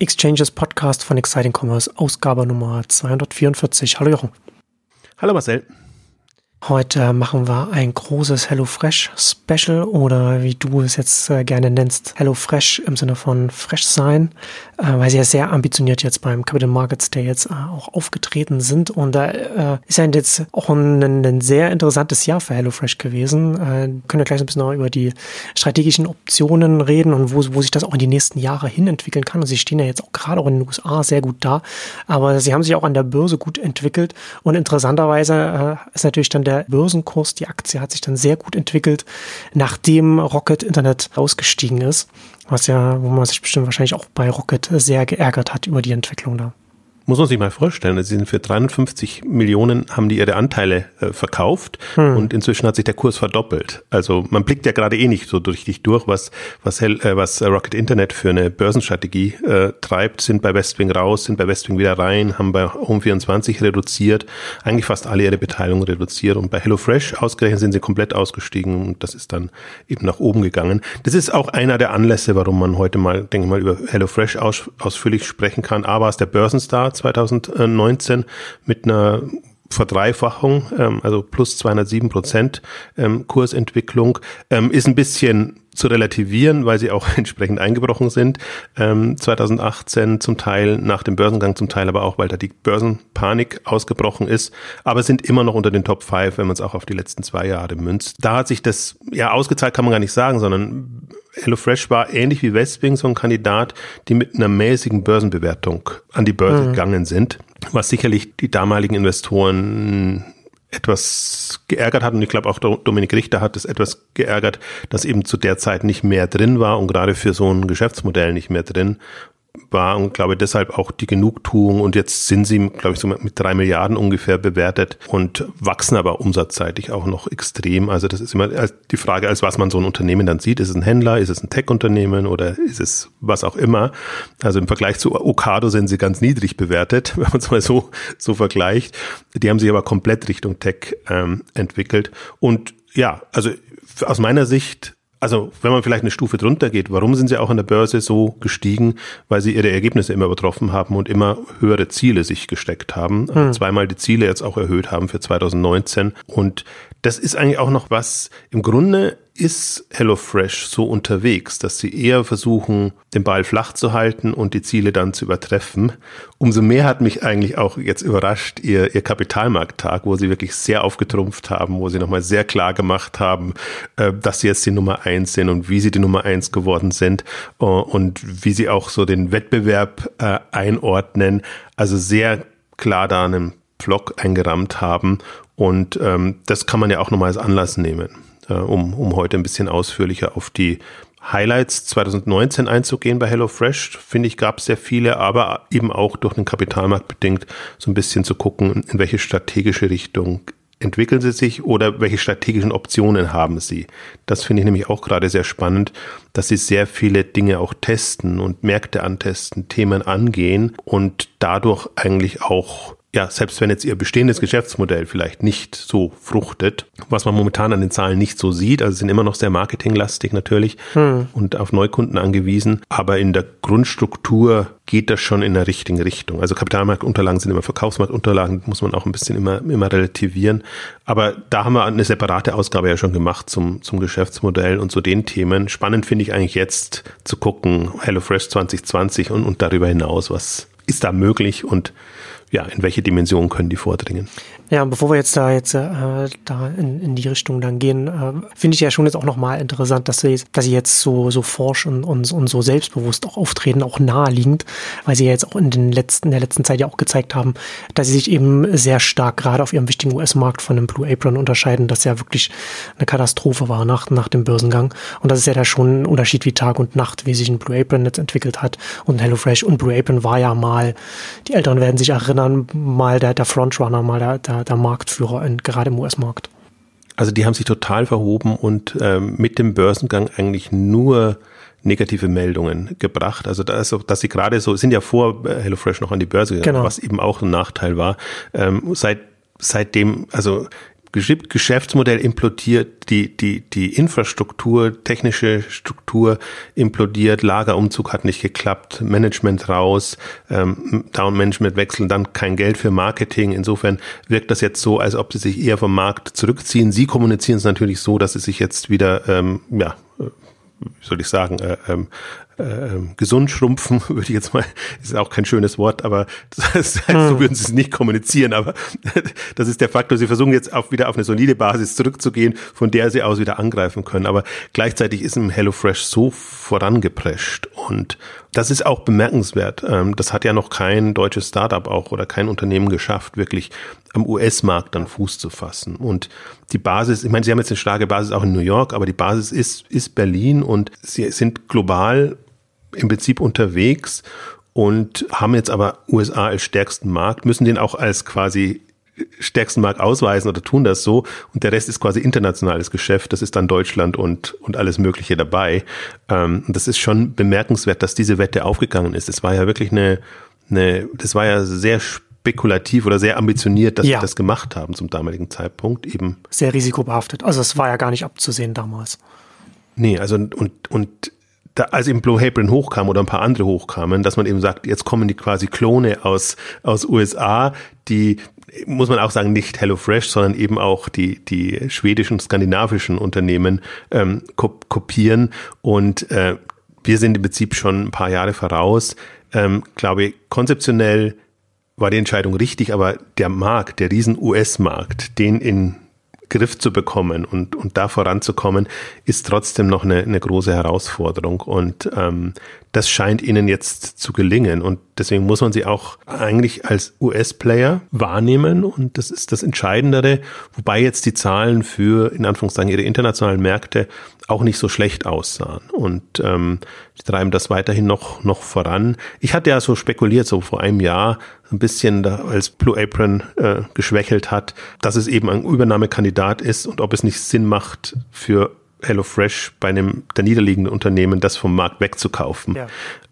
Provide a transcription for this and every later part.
Exchanges Podcast von Exciting Commerce, Ausgabe Nummer 244. Hallo Jochen. Hallo Marcel. Heute machen wir ein großes HelloFresh Special oder wie du es jetzt äh, gerne nennst, HelloFresh im Sinne von fresh sein, äh, weil sie ja sehr ambitioniert jetzt beim Capital Markets Day jetzt äh, auch aufgetreten sind und da ist ja jetzt auch ein, ein, sehr interessantes Jahr für HelloFresh gewesen. Können wir gleich ein bisschen noch über die strategischen Optionen reden und wo, wo sich das auch in die nächsten Jahre hin entwickeln kann. Und sie stehen ja jetzt auch gerade auch in den USA sehr gut da, aber sie haben sich auch an der Börse gut entwickelt und interessanterweise ist natürlich dann der der Börsenkurs, die Aktie hat sich dann sehr gut entwickelt, nachdem Rocket Internet ausgestiegen ist. Was ja, wo man sich bestimmt wahrscheinlich auch bei Rocket sehr geärgert hat über die Entwicklung da muss man sich mal vorstellen, sie sind für 350 Millionen haben die ihre Anteile äh, verkauft hm. und inzwischen hat sich der Kurs verdoppelt. Also man blickt ja gerade eh nicht so richtig durch, was was, Hell, äh, was Rocket Internet für eine Börsenstrategie äh, treibt, sind bei Westwing raus, sind bei Westwing wieder rein, haben bei Home24 reduziert, eigentlich fast alle ihre Beteiligung reduziert und bei HelloFresh ausgerechnet sind sie komplett ausgestiegen und das ist dann eben nach oben gegangen. Das ist auch einer der Anlässe, warum man heute mal, denke ich mal, über HelloFresh aus, ausführlich sprechen kann. A war es der Börsenstar 2019 mit einer Verdreifachung, ähm, also plus 207 Prozent ähm, Kursentwicklung, ähm, ist ein bisschen zu relativieren, weil sie auch entsprechend eingebrochen sind. Ähm, 2018 zum Teil nach dem Börsengang, zum Teil aber auch, weil da die Börsenpanik ausgebrochen ist, aber sind immer noch unter den Top 5, wenn man es auch auf die letzten zwei Jahre münzt. Da hat sich das ja ausgezahlt, kann man gar nicht sagen, sondern HelloFresh war ähnlich wie Westwing so ein Kandidat, die mit einer mäßigen Börsenbewertung an die Börse mhm. gegangen sind, was sicherlich die damaligen Investoren etwas geärgert hat. Und ich glaube auch Dominik Richter hat es etwas geärgert, dass eben zu der Zeit nicht mehr drin war und gerade für so ein Geschäftsmodell nicht mehr drin war und glaube deshalb auch die Genugtuung und jetzt sind sie, glaube ich, so mit drei Milliarden ungefähr bewertet und wachsen aber umsatzseitig auch noch extrem. Also das ist immer die Frage, als was man so ein Unternehmen dann sieht. Ist es ein Händler, ist es ein Tech-Unternehmen oder ist es was auch immer? Also im Vergleich zu Okado sind sie ganz niedrig bewertet, wenn man es mal so, so vergleicht. Die haben sich aber komplett Richtung Tech ähm, entwickelt und ja, also aus meiner Sicht also wenn man vielleicht eine Stufe drunter geht, warum sind sie auch an der Börse so gestiegen? Weil sie ihre Ergebnisse immer übertroffen haben und immer höhere Ziele sich gesteckt haben. Also hm. zweimal die Ziele jetzt auch erhöht haben für 2019. Und das ist eigentlich auch noch was, im Grunde ist HelloFresh so unterwegs, dass sie eher versuchen, den Ball flach zu halten und die Ziele dann zu übertreffen. Umso mehr hat mich eigentlich auch jetzt überrascht ihr, ihr Kapitalmarkttag, wo sie wirklich sehr aufgetrumpft haben, wo sie nochmal sehr klar gemacht haben, äh, dass sie jetzt die Nummer eins sind und wie sie die Nummer eins geworden sind äh, und wie sie auch so den Wettbewerb äh, einordnen. Also sehr klar da einen Vlog eingerammt haben und ähm, das kann man ja auch nochmal als Anlass nehmen, äh, um, um heute ein bisschen ausführlicher auf die Highlights 2019 einzugehen bei HelloFresh. Finde ich, gab es sehr viele, aber eben auch durch den Kapitalmarkt bedingt so ein bisschen zu gucken, in welche strategische Richtung entwickeln sie sich oder welche strategischen Optionen haben sie. Das finde ich nämlich auch gerade sehr spannend, dass sie sehr viele Dinge auch testen und Märkte antesten, Themen angehen und dadurch eigentlich auch ja, selbst wenn jetzt ihr bestehendes Geschäftsmodell vielleicht nicht so fruchtet, was man momentan an den Zahlen nicht so sieht, also sind immer noch sehr marketinglastig natürlich hm. und auf Neukunden angewiesen, aber in der Grundstruktur geht das schon in der richtigen Richtung. Also Kapitalmarktunterlagen sind immer Verkaufsmarktunterlagen, muss man auch ein bisschen immer, immer relativieren. Aber da haben wir eine separate Ausgabe ja schon gemacht zum, zum Geschäftsmodell und zu den Themen. Spannend finde ich eigentlich jetzt zu gucken, HelloFresh 2020 und, und darüber hinaus, was ist da möglich und ja, in welche Dimension können die vordringen? Ja, bevor wir jetzt da jetzt äh, da in, in die Richtung dann gehen, äh, finde ich ja schon jetzt auch nochmal interessant, dass sie, dass sie jetzt so so forsch und, und, und so selbstbewusst auch auftreten, auch naheliegend, weil sie ja jetzt auch in den letzten in der letzten Zeit ja auch gezeigt haben, dass sie sich eben sehr stark gerade auf ihrem wichtigen US-Markt von dem Blue Apron unterscheiden, das ja wirklich eine Katastrophe war nach nach dem Börsengang und das ist ja da schon ein Unterschied wie Tag und Nacht, wie sich ein Blue Apron jetzt entwickelt hat und HelloFresh und Blue Apron war ja mal, die Älteren werden sich erinnern, mal der der Frontrunner, mal der, der der, Marktführer in, gerade im US-Markt. Also die haben sich total verhoben und ähm, mit dem Börsengang eigentlich nur negative Meldungen gebracht. Also da ist, dass sie gerade so, sind ja vor äh, HelloFresh noch an die Börse gegangen, genau. was eben auch ein Nachteil war. Ähm, seit seitdem, also Geschäftsmodell implodiert, die, die, die Infrastruktur, technische Struktur implodiert, Lagerumzug hat nicht geklappt, Management raus, ähm, Down-Management wechseln, dann kein Geld für Marketing. Insofern wirkt das jetzt so, als ob sie sich eher vom Markt zurückziehen. Sie kommunizieren es natürlich so, dass sie sich jetzt wieder, ähm, ja, äh, wie soll ich sagen, äh, ähm, äh, gesund schrumpfen, würde ich jetzt mal, ist auch kein schönes Wort, aber das heißt, hm. so würden sie es nicht kommunizieren, aber das ist der Faktor. Sie versuchen jetzt auch wieder auf eine solide Basis zurückzugehen, von der sie aus wieder angreifen können. Aber gleichzeitig ist im HelloFresh so vorangeprescht und das ist auch bemerkenswert. Ähm, das hat ja noch kein deutsches Startup auch oder kein Unternehmen geschafft, wirklich am US-Markt dann Fuß zu fassen. Und die Basis, ich meine, sie haben jetzt eine starke Basis auch in New York, aber die Basis ist, ist Berlin und sie sind global im Prinzip unterwegs und haben jetzt aber USA als stärksten Markt, müssen den auch als quasi stärksten Markt ausweisen oder tun das so und der Rest ist quasi internationales Geschäft, das ist dann Deutschland und, und alles Mögliche dabei. Ähm, das ist schon bemerkenswert, dass diese Wette aufgegangen ist. Es war ja wirklich eine, eine, das war ja sehr spekulativ oder sehr ambitioniert, dass ja. sie das gemacht haben zum damaligen Zeitpunkt eben. Sehr risikobehaftet. Also es war ja gar nicht abzusehen damals. Nee, also und, und da, als eben Blue Apron hochkam oder ein paar andere hochkamen, dass man eben sagt, jetzt kommen die quasi Klone aus, aus USA, die, muss man auch sagen, nicht HelloFresh, sondern eben auch die, die schwedischen, skandinavischen Unternehmen ähm, kopieren. Und äh, wir sind im Prinzip schon ein paar Jahre voraus. Ähm, glaube, konzeptionell war die Entscheidung richtig, aber der Markt, der riesen US-Markt, den in Griff zu bekommen und, und da voranzukommen, ist trotzdem noch eine, eine große Herausforderung. Und ähm, das scheint ihnen jetzt zu gelingen. Und deswegen muss man sie auch eigentlich als US-Player wahrnehmen. Und das ist das Entscheidendere. Wobei jetzt die Zahlen für, in Anführungszeichen, ihre internationalen Märkte auch nicht so schlecht aussahen. Und ähm, die treiben das weiterhin noch, noch voran. Ich hatte ja so spekuliert, so vor einem Jahr, ein bisschen, da, als Blue Apron äh, geschwächelt hat, dass es eben ein Übernahmekandidat ist und ob es nicht Sinn macht für HelloFresh bei einem der niederliegenden Unternehmen das vom Markt wegzukaufen. Ja.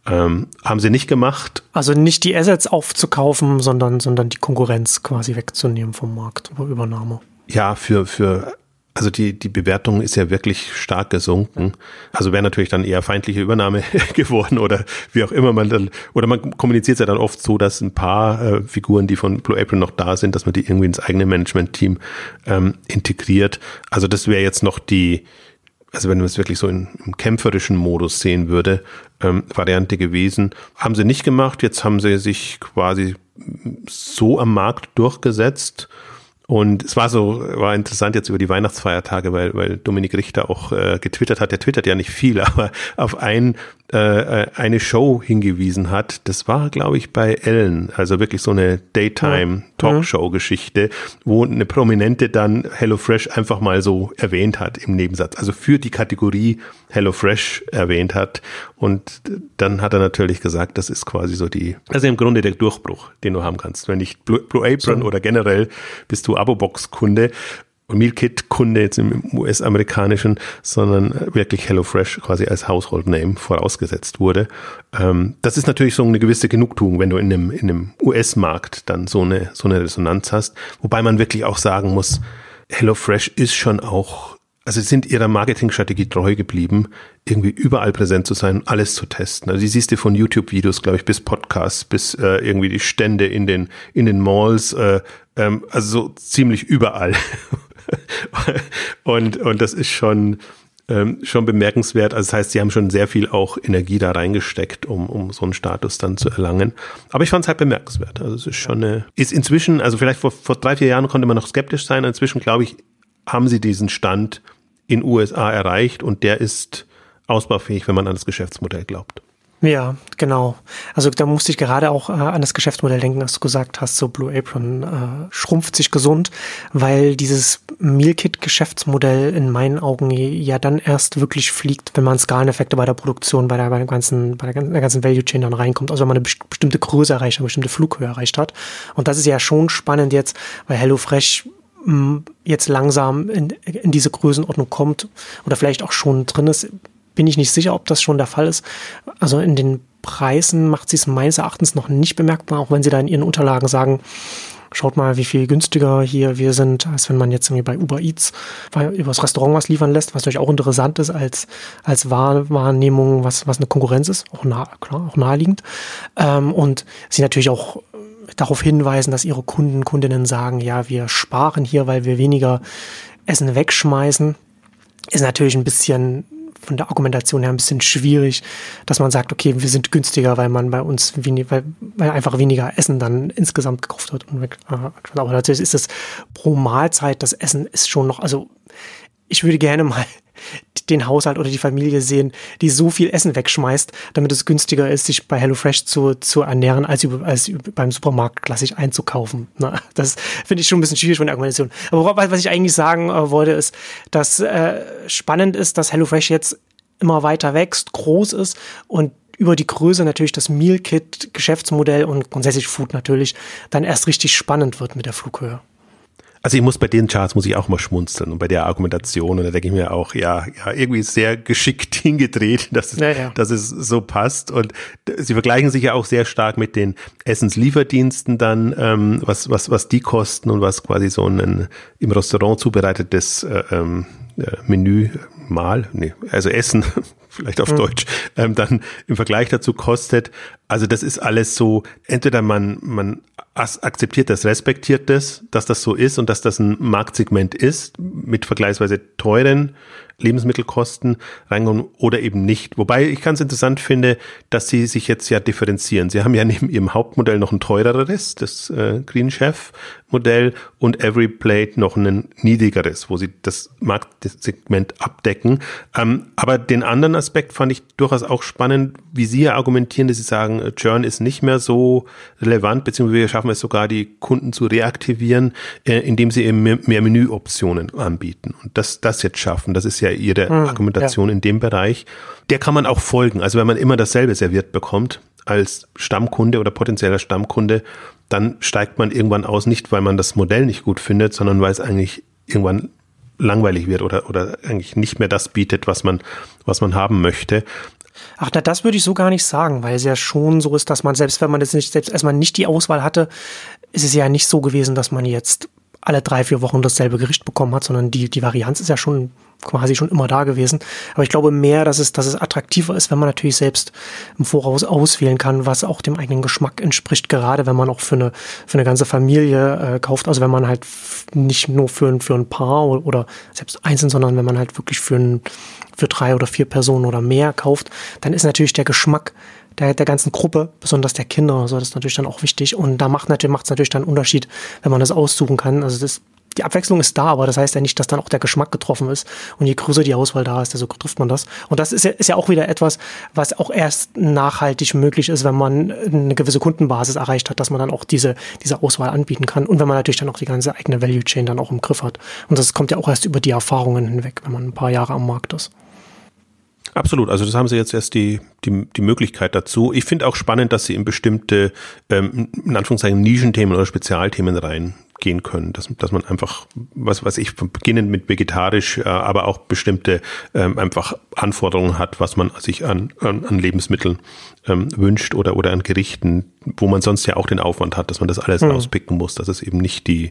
Ähm, haben sie nicht gemacht. Also nicht die Assets aufzukaufen, sondern, sondern die Konkurrenz quasi wegzunehmen vom Markt über Übernahme. Ja, für, für also die, die Bewertung ist ja wirklich stark gesunken. Also wäre natürlich dann eher feindliche Übernahme geworden oder wie auch immer man dann, oder man kommuniziert es ja dann oft so, dass ein paar äh, Figuren, die von Blue April noch da sind, dass man die irgendwie ins eigene Management-Team ähm, integriert. Also das wäre jetzt noch die, also wenn man es wirklich so in, im kämpferischen Modus sehen würde, ähm, Variante gewesen. Haben sie nicht gemacht, jetzt haben sie sich quasi so am Markt durchgesetzt und es war so, war interessant jetzt über die Weihnachtsfeiertage, weil, weil Dominik Richter auch äh, getwittert hat. Der twittert ja nicht viel, aber auf ein, äh, eine Show hingewiesen hat. Das war, glaube ich, bei Ellen, also wirklich so eine Daytime-Talkshow-Geschichte, wo eine Prominente dann HelloFresh einfach mal so erwähnt hat im Nebensatz. Also für die Kategorie HelloFresh erwähnt hat. Und dann hat er natürlich gesagt, das ist quasi so die, also im Grunde der Durchbruch, den du haben kannst. Wenn nicht Blue, Blue Apron so. oder generell bist du Abo-Box-Kunde Mealkit-Kunde jetzt im US-amerikanischen, sondern wirklich HelloFresh quasi als Household Name vorausgesetzt wurde. Ähm, das ist natürlich so eine gewisse Genugtuung, wenn du in einem, in einem US-Markt dann so eine, so eine Resonanz hast. Wobei man wirklich auch sagen muss, HelloFresh ist schon auch also sind ihrer Marketingstrategie treu geblieben, irgendwie überall präsent zu sein, alles zu testen. Also die siehst du von YouTube-Videos, glaube ich, bis Podcasts, bis äh, irgendwie die Stände in den in den Malls, äh, ähm, also so ziemlich überall. und und das ist schon ähm, schon bemerkenswert. Also das heißt, sie haben schon sehr viel auch Energie da reingesteckt, um, um so einen Status dann zu erlangen. Aber ich fand es halt bemerkenswert. Also es ist schon eine, ist inzwischen, also vielleicht vor, vor drei, vier Jahren konnte man noch skeptisch sein. Inzwischen, glaube ich, haben sie diesen Stand, in USA erreicht und der ist ausbaufähig, wenn man an das Geschäftsmodell glaubt. Ja, genau. Also da musste ich gerade auch äh, an das Geschäftsmodell denken, dass du gesagt hast, so Blue Apron äh, schrumpft sich gesund, weil dieses Mealkit-Geschäftsmodell in meinen Augen ja dann erst wirklich fliegt, wenn man Skaleneffekte bei der Produktion, bei der, bei der ganzen, bei der, ganzen Value Chain dann reinkommt. Also wenn man eine bestimmte Größe erreicht, eine bestimmte Flughöhe erreicht hat. Und das ist ja schon spannend jetzt, weil HelloFresh jetzt langsam in, in diese Größenordnung kommt oder vielleicht auch schon drin ist, bin ich nicht sicher, ob das schon der Fall ist. Also in den Preisen macht sie es meines Erachtens noch nicht bemerkbar, auch wenn sie da in ihren Unterlagen sagen, schaut mal, wie viel günstiger hier wir sind, als wenn man jetzt irgendwie bei Uber Eats übers Restaurant was liefern lässt, was natürlich auch interessant ist als, als Wahrnehmung, was, was eine Konkurrenz ist, auch, nah, klar, auch naheliegend. Ähm, und sie natürlich auch darauf hinweisen, dass ihre Kunden, Kundinnen sagen, ja, wir sparen hier, weil wir weniger Essen wegschmeißen, ist natürlich ein bisschen von der Argumentation her ein bisschen schwierig, dass man sagt, okay, wir sind günstiger, weil man bei uns wenig, weil, weil einfach weniger Essen dann insgesamt gekauft wird. Äh, aber natürlich ist es pro Mahlzeit, das Essen ist schon noch, also ich würde gerne mal den Haushalt oder die Familie sehen, die so viel Essen wegschmeißt, damit es günstiger ist, sich bei HelloFresh zu, zu ernähren, als, über, als beim Supermarkt klassisch einzukaufen. Na, das finde ich schon ein bisschen schwierig von der Argumentation. Aber was ich eigentlich sagen äh, wollte, ist, dass äh, spannend ist, dass HelloFresh jetzt immer weiter wächst, groß ist und über die Größe natürlich das Meal Kit Geschäftsmodell und grundsätzlich Food natürlich dann erst richtig spannend wird mit der Flughöhe. Also ich muss bei den Charts muss ich auch mal schmunzeln und bei der Argumentation und da denke ich mir auch, ja, ja, irgendwie sehr geschickt hingedreht, dass es, ja, ja. dass es so passt und sie vergleichen sich ja auch sehr stark mit den Essenslieferdiensten dann, ähm, was, was, was die kosten und was quasi so ein im Restaurant zubereitetes äh, ähm, äh, Menü mal, nee, also Essen, vielleicht auf mhm. Deutsch, ähm, dann im Vergleich dazu kostet. Also das ist alles so, entweder man, man akzeptiert das, respektiert das, dass das so ist und dass das ein Marktsegment ist mit vergleichsweise teuren Lebensmittelkosten reinkommen oder eben nicht. Wobei ich ganz interessant finde, dass sie sich jetzt ja differenzieren. Sie haben ja neben ihrem Hauptmodell noch ein teureres, das äh, Green Chef Modell und Every Plate noch ein niedrigeres, wo sie das Marktsegment abdecken. Ähm, aber den anderen Aspekt fand ich durchaus auch spannend, wie Sie ja argumentieren, dass Sie sagen, Churn ist nicht mehr so relevant, beziehungsweise wir schaffen es sogar, die Kunden zu reaktivieren, äh, indem sie eben mehr, mehr Menüoptionen anbieten. Und das, das jetzt schaffen, das ist ja ja ihre hm, Argumentation ja. in dem Bereich. Der kann man auch folgen. Also wenn man immer dasselbe serviert bekommt als Stammkunde oder potenzieller Stammkunde, dann steigt man irgendwann aus, nicht weil man das Modell nicht gut findet, sondern weil es eigentlich irgendwann langweilig wird oder, oder eigentlich nicht mehr das bietet, was man, was man haben möchte. Ach, na, das würde ich so gar nicht sagen, weil es ja schon so ist, dass man selbst wenn man jetzt nicht, selbst erstmal nicht die Auswahl hatte, ist es ja nicht so gewesen, dass man jetzt alle drei, vier Wochen dasselbe Gericht bekommen hat, sondern die, die Varianz ist ja schon quasi schon immer da gewesen. Aber ich glaube mehr, dass es, dass es attraktiver ist, wenn man natürlich selbst im Voraus auswählen kann, was auch dem eigenen Geschmack entspricht, gerade wenn man auch für eine, für eine ganze Familie äh, kauft. Also wenn man halt nicht nur für, ein für ein Paar oder, selbst einzeln, sondern wenn man halt wirklich für, ein, für drei oder vier Personen oder mehr kauft, dann ist natürlich der Geschmack der, der ganzen Gruppe, besonders der Kinder, also das ist natürlich dann auch wichtig. Und da macht natürlich, es natürlich dann einen Unterschied, wenn man das aussuchen kann. Also das, die Abwechslung ist da, aber das heißt ja nicht, dass dann auch der Geschmack getroffen ist. Und je größer die Auswahl da ist, desto trifft man das. Und das ist ja, ist ja auch wieder etwas, was auch erst nachhaltig möglich ist, wenn man eine gewisse Kundenbasis erreicht hat, dass man dann auch diese, diese Auswahl anbieten kann. Und wenn man natürlich dann auch die ganze eigene Value Chain dann auch im Griff hat. Und das kommt ja auch erst über die Erfahrungen hinweg, wenn man ein paar Jahre am Markt ist. Absolut, also das haben sie jetzt erst die, die, die Möglichkeit dazu. Ich finde auch spannend, dass sie in bestimmte, ähm, in Anführungszeichen, Nischenthemen oder Spezialthemen reingehen können, dass, dass man einfach, was weiß ich, beginnend mit vegetarisch, äh, aber auch bestimmte ähm, einfach Anforderungen hat, was man sich an, an, an Lebensmitteln ähm, wünscht oder, oder an Gerichten, wo man sonst ja auch den Aufwand hat, dass man das alles mhm. rauspicken muss, dass es eben nicht die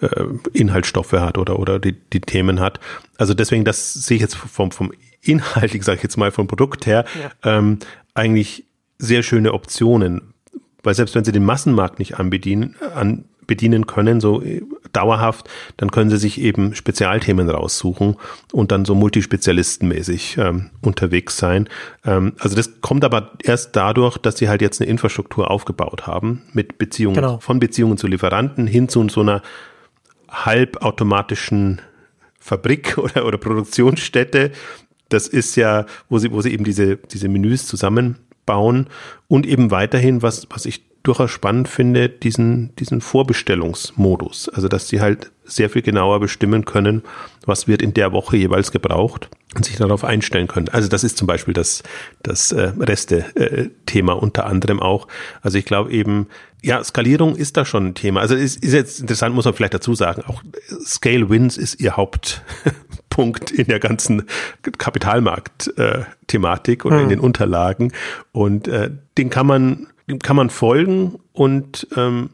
äh, Inhaltsstoffe hat oder, oder die, die Themen hat. Also deswegen, das sehe ich jetzt vom, vom inhaltlich, sage ich jetzt mal vom Produkt her, ja. ähm, eigentlich sehr schöne Optionen. Weil selbst wenn sie den Massenmarkt nicht anbedienen, an, bedienen können, so äh, dauerhaft, dann können sie sich eben Spezialthemen raussuchen und dann so multispezialistenmäßig ähm, unterwegs sein. Ähm, also das kommt aber erst dadurch, dass sie halt jetzt eine Infrastruktur aufgebaut haben mit Beziehungen, genau. von Beziehungen zu Lieferanten hin zu so einer halbautomatischen Fabrik oder, oder Produktionsstätte, das ist ja, wo sie, wo sie eben diese, diese Menüs zusammenbauen und eben weiterhin, was, was ich durchaus spannend finde, diesen, diesen Vorbestellungsmodus. Also, dass sie halt sehr viel genauer bestimmen können, was wird in der Woche jeweils gebraucht und sich darauf einstellen können. Also, das ist zum Beispiel das, das äh, Reste-Thema äh, unter anderem auch. Also, ich glaube eben, ja, Skalierung ist da schon ein Thema. Also, ist, ist jetzt interessant, muss man vielleicht dazu sagen, auch Scale Wins ist ihr Haupt, Punkt in der ganzen Kapitalmarkt-Thematik oder hm. in den Unterlagen. Und äh, den kann man, dem kann man folgen und ähm,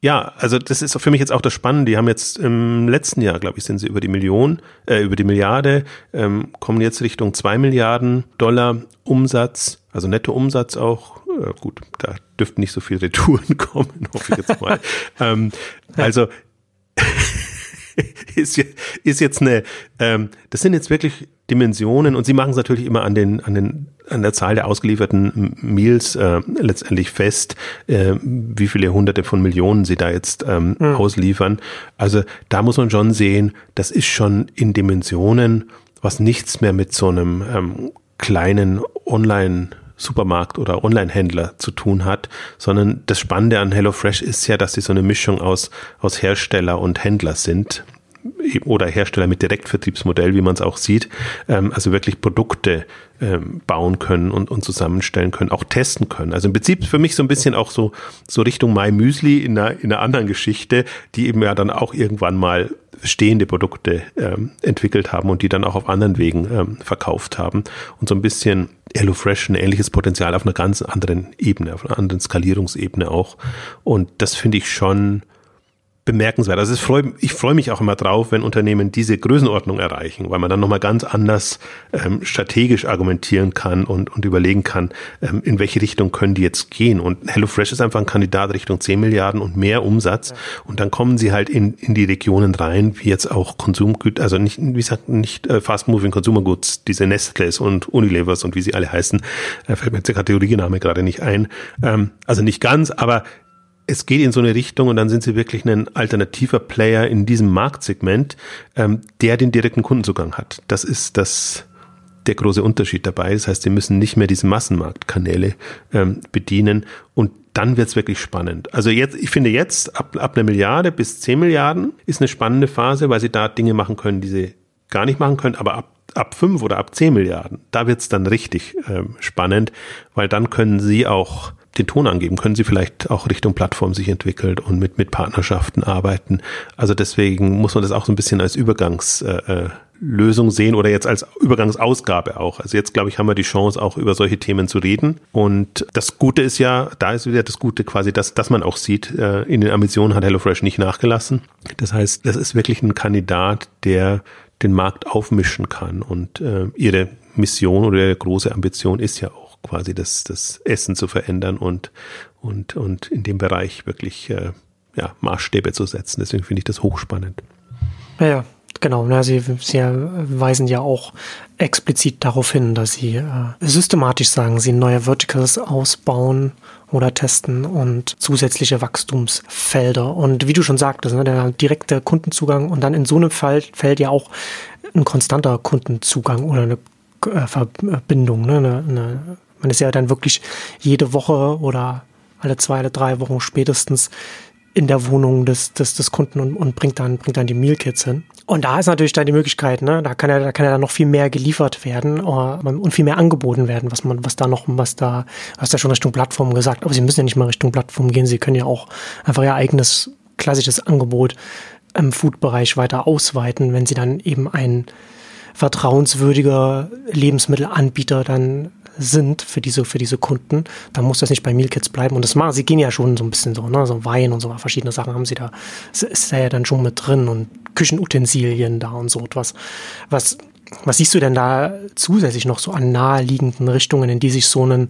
Ja, also das ist für mich jetzt auch das Spannende. Die haben jetzt im letzten Jahr, glaube ich, sind sie über die Million, äh, über die Milliarde, ähm, kommen jetzt Richtung zwei Milliarden Dollar Umsatz, also Nettoumsatz auch. Äh, gut, da dürften nicht so viele Retouren kommen, hoffe ich jetzt mal. ähm, also ist, ist jetzt eine, ähm, das sind jetzt wirklich Dimensionen und sie machen es natürlich immer an den, an den, an der Zahl der ausgelieferten Meals äh, letztendlich fest, äh, wie viele hunderte von Millionen sie da jetzt ähm, mhm. ausliefern. Also da muss man schon sehen, das ist schon in Dimensionen, was nichts mehr mit so einem ähm, kleinen Online- Supermarkt oder Online-Händler zu tun hat, sondern das Spannende an HelloFresh ist ja, dass sie so eine Mischung aus, aus Hersteller und Händler sind oder Hersteller mit Direktvertriebsmodell, wie man es auch sieht, ähm, also wirklich Produkte ähm, bauen können und, und zusammenstellen können, auch testen können. Also im Prinzip für mich so ein bisschen auch so, so Richtung My Müsli in einer, in einer anderen Geschichte, die eben ja dann auch irgendwann mal stehende Produkte ähm, entwickelt haben und die dann auch auf anderen Wegen ähm, verkauft haben und so ein bisschen HelloFresh ein ähnliches Potenzial auf einer ganz anderen Ebene, auf einer anderen Skalierungsebene auch. Und das finde ich schon bemerkenswert. Also freu, ich freue mich auch immer drauf, wenn Unternehmen diese Größenordnung erreichen, weil man dann nochmal ganz anders ähm, strategisch argumentieren kann und, und überlegen kann, ähm, in welche Richtung können die jetzt gehen. Und HelloFresh ist einfach ein Kandidat Richtung 10 Milliarden und mehr Umsatz. Ja. Und dann kommen sie halt in, in die Regionen rein, wie jetzt auch Konsumgüter, also nicht, wie gesagt, nicht äh, Fast Moving Consumer Goods, diese Nestlés und Unilevers und wie sie alle heißen, äh, fällt mir jetzt der Kategoriename gerade nicht ein. Ähm, also nicht ganz, aber es geht in so eine Richtung und dann sind sie wirklich ein alternativer Player in diesem Marktsegment, ähm, der den direkten Kundenzugang hat. Das ist das der große Unterschied dabei. Das heißt, sie müssen nicht mehr diese Massenmarktkanäle ähm, bedienen und dann wird's wirklich spannend. Also jetzt, ich finde jetzt ab, ab einer Milliarde bis zehn Milliarden ist eine spannende Phase, weil sie da Dinge machen können, die sie gar nicht machen können, aber ab ab fünf oder ab zehn Milliarden, da wird's dann richtig ähm, spannend, weil dann können sie auch den Ton angeben? Können Sie vielleicht auch Richtung Plattform sich entwickelt und mit, mit Partnerschaften arbeiten? Also deswegen muss man das auch so ein bisschen als Übergangslösung äh, sehen oder jetzt als Übergangsausgabe auch. Also jetzt, glaube ich, haben wir die Chance, auch über solche Themen zu reden. Und das Gute ist ja, da ist wieder das Gute quasi, dass, dass man auch sieht, äh, in den Ambitionen hat HelloFresh nicht nachgelassen. Das heißt, das ist wirklich ein Kandidat, der den Markt aufmischen kann und äh, ihre Mission oder ihre große Ambition ist ja auch quasi das, das Essen zu verändern und, und, und in dem Bereich wirklich äh, ja, Maßstäbe zu setzen. Deswegen finde ich das hochspannend. Ja, ja genau. Na, sie, sie weisen ja auch explizit darauf hin, dass sie äh, systematisch sagen, sie neue Verticals ausbauen oder testen und zusätzliche Wachstumsfelder. Und wie du schon sagtest, ne, der direkte Kundenzugang und dann in so einem Fall fällt ja auch ein konstanter Kundenzugang oder eine äh, Verbindung, ne, eine, eine man ist ja dann wirklich jede Woche oder alle zwei oder drei Wochen spätestens in der Wohnung des, des, des Kunden und, und bringt dann, bringt dann die Mealkits hin. Und da ist natürlich dann die Möglichkeit, ne, da kann ja, da kann ja dann noch viel mehr geliefert werden uh, und viel mehr angeboten werden, was man, was da noch, was da, was da schon Richtung Plattform gesagt. Aber sie müssen ja nicht mal Richtung Plattform gehen, sie können ja auch einfach ihr eigenes klassisches Angebot im Food-Bereich weiter ausweiten, wenn sie dann eben ein vertrauenswürdiger Lebensmittelanbieter dann sind für diese, für diese Kunden, dann muss das nicht bei Mealkits bleiben. Und das machen, sie gehen ja schon so ein bisschen so, ne, so Wein und so, verschiedene Sachen haben sie da, ist da ja dann schon mit drin und Küchenutensilien da und so etwas. Was, was siehst du denn da zusätzlich noch so an naheliegenden Richtungen, in die sich so ein,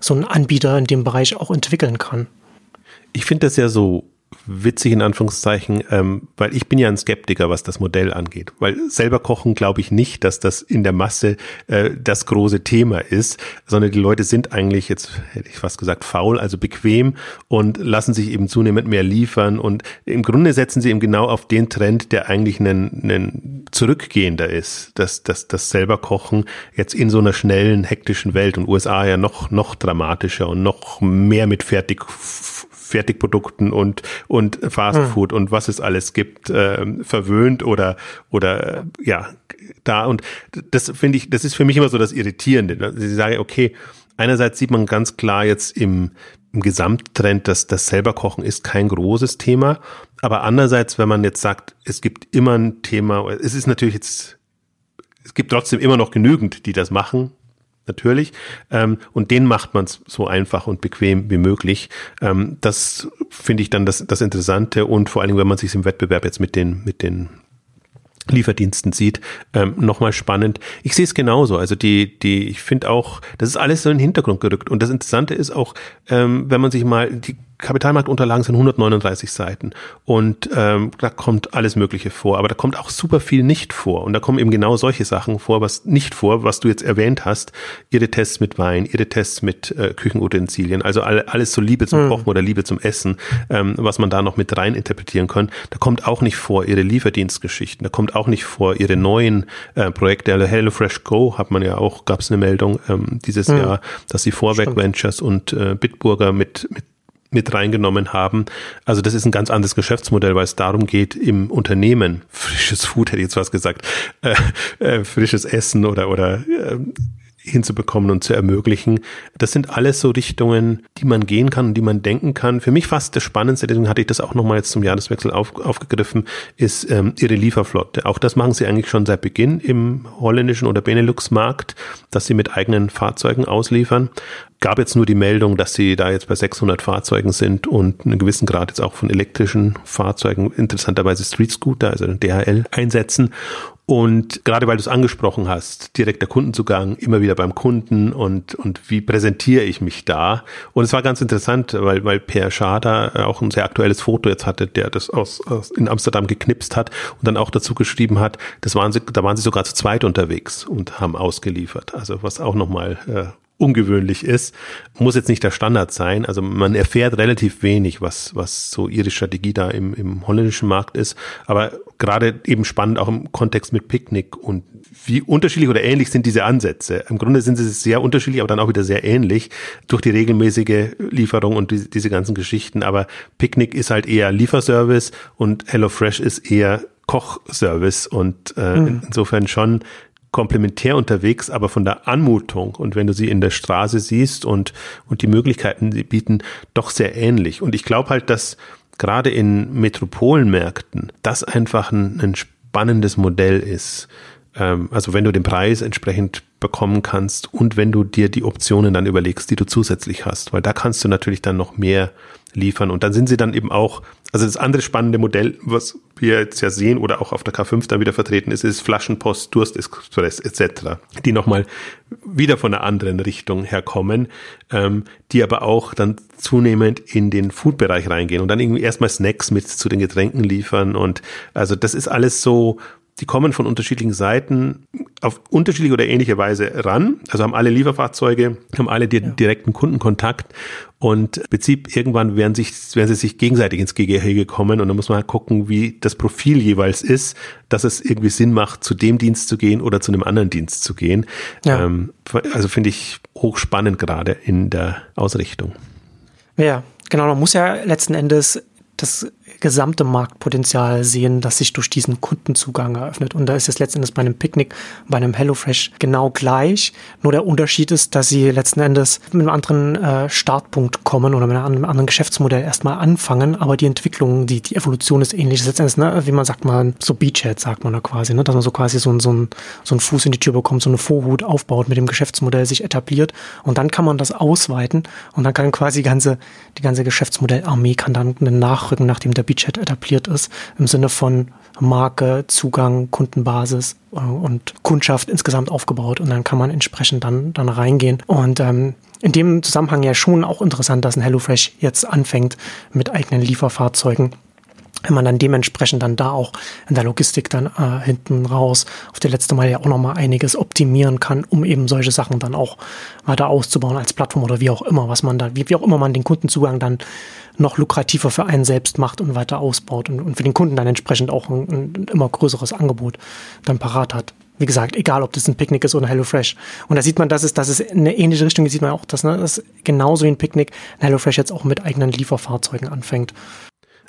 so ein Anbieter in dem Bereich auch entwickeln kann? Ich finde das ja so witzig in Anführungszeichen, ähm, weil ich bin ja ein Skeptiker, was das Modell angeht. Weil selber kochen glaube ich nicht, dass das in der Masse äh, das große Thema ist, sondern die Leute sind eigentlich, jetzt hätte ich fast gesagt, faul, also bequem und lassen sich eben zunehmend mehr liefern. Und im Grunde setzen sie eben genau auf den Trend, der eigentlich ein, ein zurückgehender ist, dass das, das selber Kochen jetzt in so einer schnellen, hektischen Welt und USA ja noch, noch dramatischer und noch mehr mit Fertig Fertigprodukten und, und Fastfood hm. und was es alles gibt, äh, verwöhnt oder, oder ja, da. Und das finde ich, das ist für mich immer so das Irritierende. Sie sagen, okay, einerseits sieht man ganz klar jetzt im, im Gesamttrend, dass das selber Kochen ist kein großes Thema. Aber andererseits, wenn man jetzt sagt, es gibt immer ein Thema, es ist natürlich jetzt, es gibt trotzdem immer noch genügend, die das machen, natürlich. Ähm, und den macht man es so einfach und bequem wie möglich. Ähm, das finde ich dann das, das Interessante und vor allen Dingen, wenn man sich im Wettbewerb jetzt mit den, mit den Lieferdiensten sieht, ähm, nochmal spannend. Ich sehe es genauso. Also die, die, ich finde auch, das ist alles so in den Hintergrund gerückt. Und das Interessante ist auch, ähm, wenn man sich mal die Kapitalmarktunterlagen sind 139 Seiten. Und ähm, da kommt alles Mögliche vor, aber da kommt auch super viel nicht vor. Und da kommen eben genau solche Sachen vor, was nicht vor, was du jetzt erwähnt hast, ihre Tests mit Wein, ihre Tests mit äh, Küchenutensilien, also alle, alles so Liebe zum mhm. Kochen oder Liebe zum Essen, ähm, was man da noch mit rein interpretieren kann, da kommt auch nicht vor ihre Lieferdienstgeschichten, da kommt auch nicht vor ihre neuen äh, Projekte, also HelloFresh Go hat man ja auch, gab es eine Meldung ähm, dieses mhm. Jahr, dass sie Vorwerk Ventures und äh, Bitburger mit, mit mit reingenommen haben. Also das ist ein ganz anderes Geschäftsmodell, weil es darum geht, im Unternehmen frisches Food, hätte ich jetzt was gesagt, äh, äh, frisches Essen oder, oder äh, hinzubekommen und zu ermöglichen. Das sind alles so Richtungen, die man gehen kann und die man denken kann. Für mich fast das Spannendste, deswegen hatte ich das auch nochmal jetzt zum Jahreswechsel auf, aufgegriffen, ist ähm, ihre Lieferflotte. Auch das machen sie eigentlich schon seit Beginn im holländischen oder Benelux-Markt, dass sie mit eigenen Fahrzeugen ausliefern. Gab jetzt nur die Meldung, dass sie da jetzt bei 600 Fahrzeugen sind und einen gewissen Grad jetzt auch von elektrischen Fahrzeugen, interessanterweise Street Scooter, also DHL, einsetzen. Und gerade weil du es angesprochen hast, direkter Kundenzugang, immer wieder beim Kunden und, und wie präsentiere ich mich da? Und es war ganz interessant, weil, weil Per Schader auch ein sehr aktuelles Foto jetzt hatte, der das aus, aus in Amsterdam geknipst hat und dann auch dazu geschrieben hat, das waren sie, da waren sie sogar zu zweit unterwegs und haben ausgeliefert. Also was auch nochmal äh, ungewöhnlich ist, muss jetzt nicht der Standard sein. Also man erfährt relativ wenig, was, was so ihre Strategie da im, im holländischen Markt ist. Aber gerade eben spannend auch im Kontext mit Picknick und wie unterschiedlich oder ähnlich sind diese Ansätze. Im Grunde sind sie sehr unterschiedlich, aber dann auch wieder sehr ähnlich durch die regelmäßige Lieferung und die, diese ganzen Geschichten. Aber Picknick ist halt eher Lieferservice und HelloFresh ist eher Kochservice und äh, mhm. insofern schon komplementär unterwegs, aber von der Anmutung und wenn du sie in der Straße siehst und, und die Möglichkeiten, sie bieten, doch sehr ähnlich. Und ich glaube halt, dass gerade in Metropolenmärkten das einfach ein, ein spannendes Modell ist. Ähm, also wenn du den Preis entsprechend bekommen kannst und wenn du dir die Optionen dann überlegst, die du zusätzlich hast, weil da kannst du natürlich dann noch mehr liefern und dann sind sie dann eben auch, also das andere spannende Modell, was wir jetzt ja sehen oder auch auf der K5 dann wieder vertreten ist, ist Flaschenpost, Durstexpress etc., die nochmal wieder von einer anderen Richtung herkommen, ähm, die aber auch dann zunehmend in den Food-Bereich reingehen und dann irgendwie erstmal Snacks mit zu den Getränken liefern und also das ist alles so die kommen von unterschiedlichen Seiten auf unterschiedliche oder ähnliche Weise ran. Also haben alle Lieferfahrzeuge, haben alle ja. direkten Kundenkontakt und im Prinzip irgendwann werden, sich, werden sie sich gegenseitig ins Gehege kommen und dann muss man halt gucken, wie das Profil jeweils ist, dass es irgendwie Sinn macht, zu dem Dienst zu gehen oder zu einem anderen Dienst zu gehen. Ja. Ähm, also finde ich hochspannend gerade in der Ausrichtung. Ja, genau. Man muss ja letzten Endes das gesamte Marktpotenzial sehen, das sich durch diesen Kundenzugang eröffnet. Und da ist es letzten bei einem Picknick, bei einem HelloFresh genau gleich. Nur der Unterschied ist, dass sie letzten Endes mit einem anderen äh, Startpunkt kommen oder mit einem anderen Geschäftsmodell erstmal anfangen. Aber die Entwicklung, die, die Evolution ist ähnlich. Letzten ne, wie man sagt, man so Beachhead sagt man da quasi, ne, dass man so quasi so, so, ein, so einen Fuß in die Tür bekommt, so eine Vorhut aufbaut, mit dem Geschäftsmodell sich etabliert. Und dann kann man das ausweiten und dann kann quasi die ganze, die ganze Geschäftsmodellarmee kann dann nachrücken, nachdem der Beachhead etabliert ist, im Sinne von Marke, Zugang, Kundenbasis äh, und Kundschaft insgesamt aufgebaut. Und dann kann man entsprechend dann, dann reingehen. Und ähm, in dem Zusammenhang ja schon auch interessant, dass ein HelloFresh jetzt anfängt mit eigenen Lieferfahrzeugen wenn man dann dementsprechend dann da auch in der Logistik dann äh, hinten raus auf der letzte Mal ja auch nochmal einiges optimieren kann, um eben solche Sachen dann auch weiter auszubauen als Plattform oder wie auch immer, was man da, wie, wie auch immer man den Kundenzugang dann noch lukrativer für einen selbst macht und weiter ausbaut und, und für den Kunden dann entsprechend auch ein, ein immer größeres Angebot dann parat hat. Wie gesagt, egal ob das ein Picknick ist oder HelloFresh. Und da sieht man, dass es, dass es in eine ähnliche Richtung sieht man auch, dass, ne, dass genauso wie ein Picknick ein HelloFresh jetzt auch mit eigenen Lieferfahrzeugen anfängt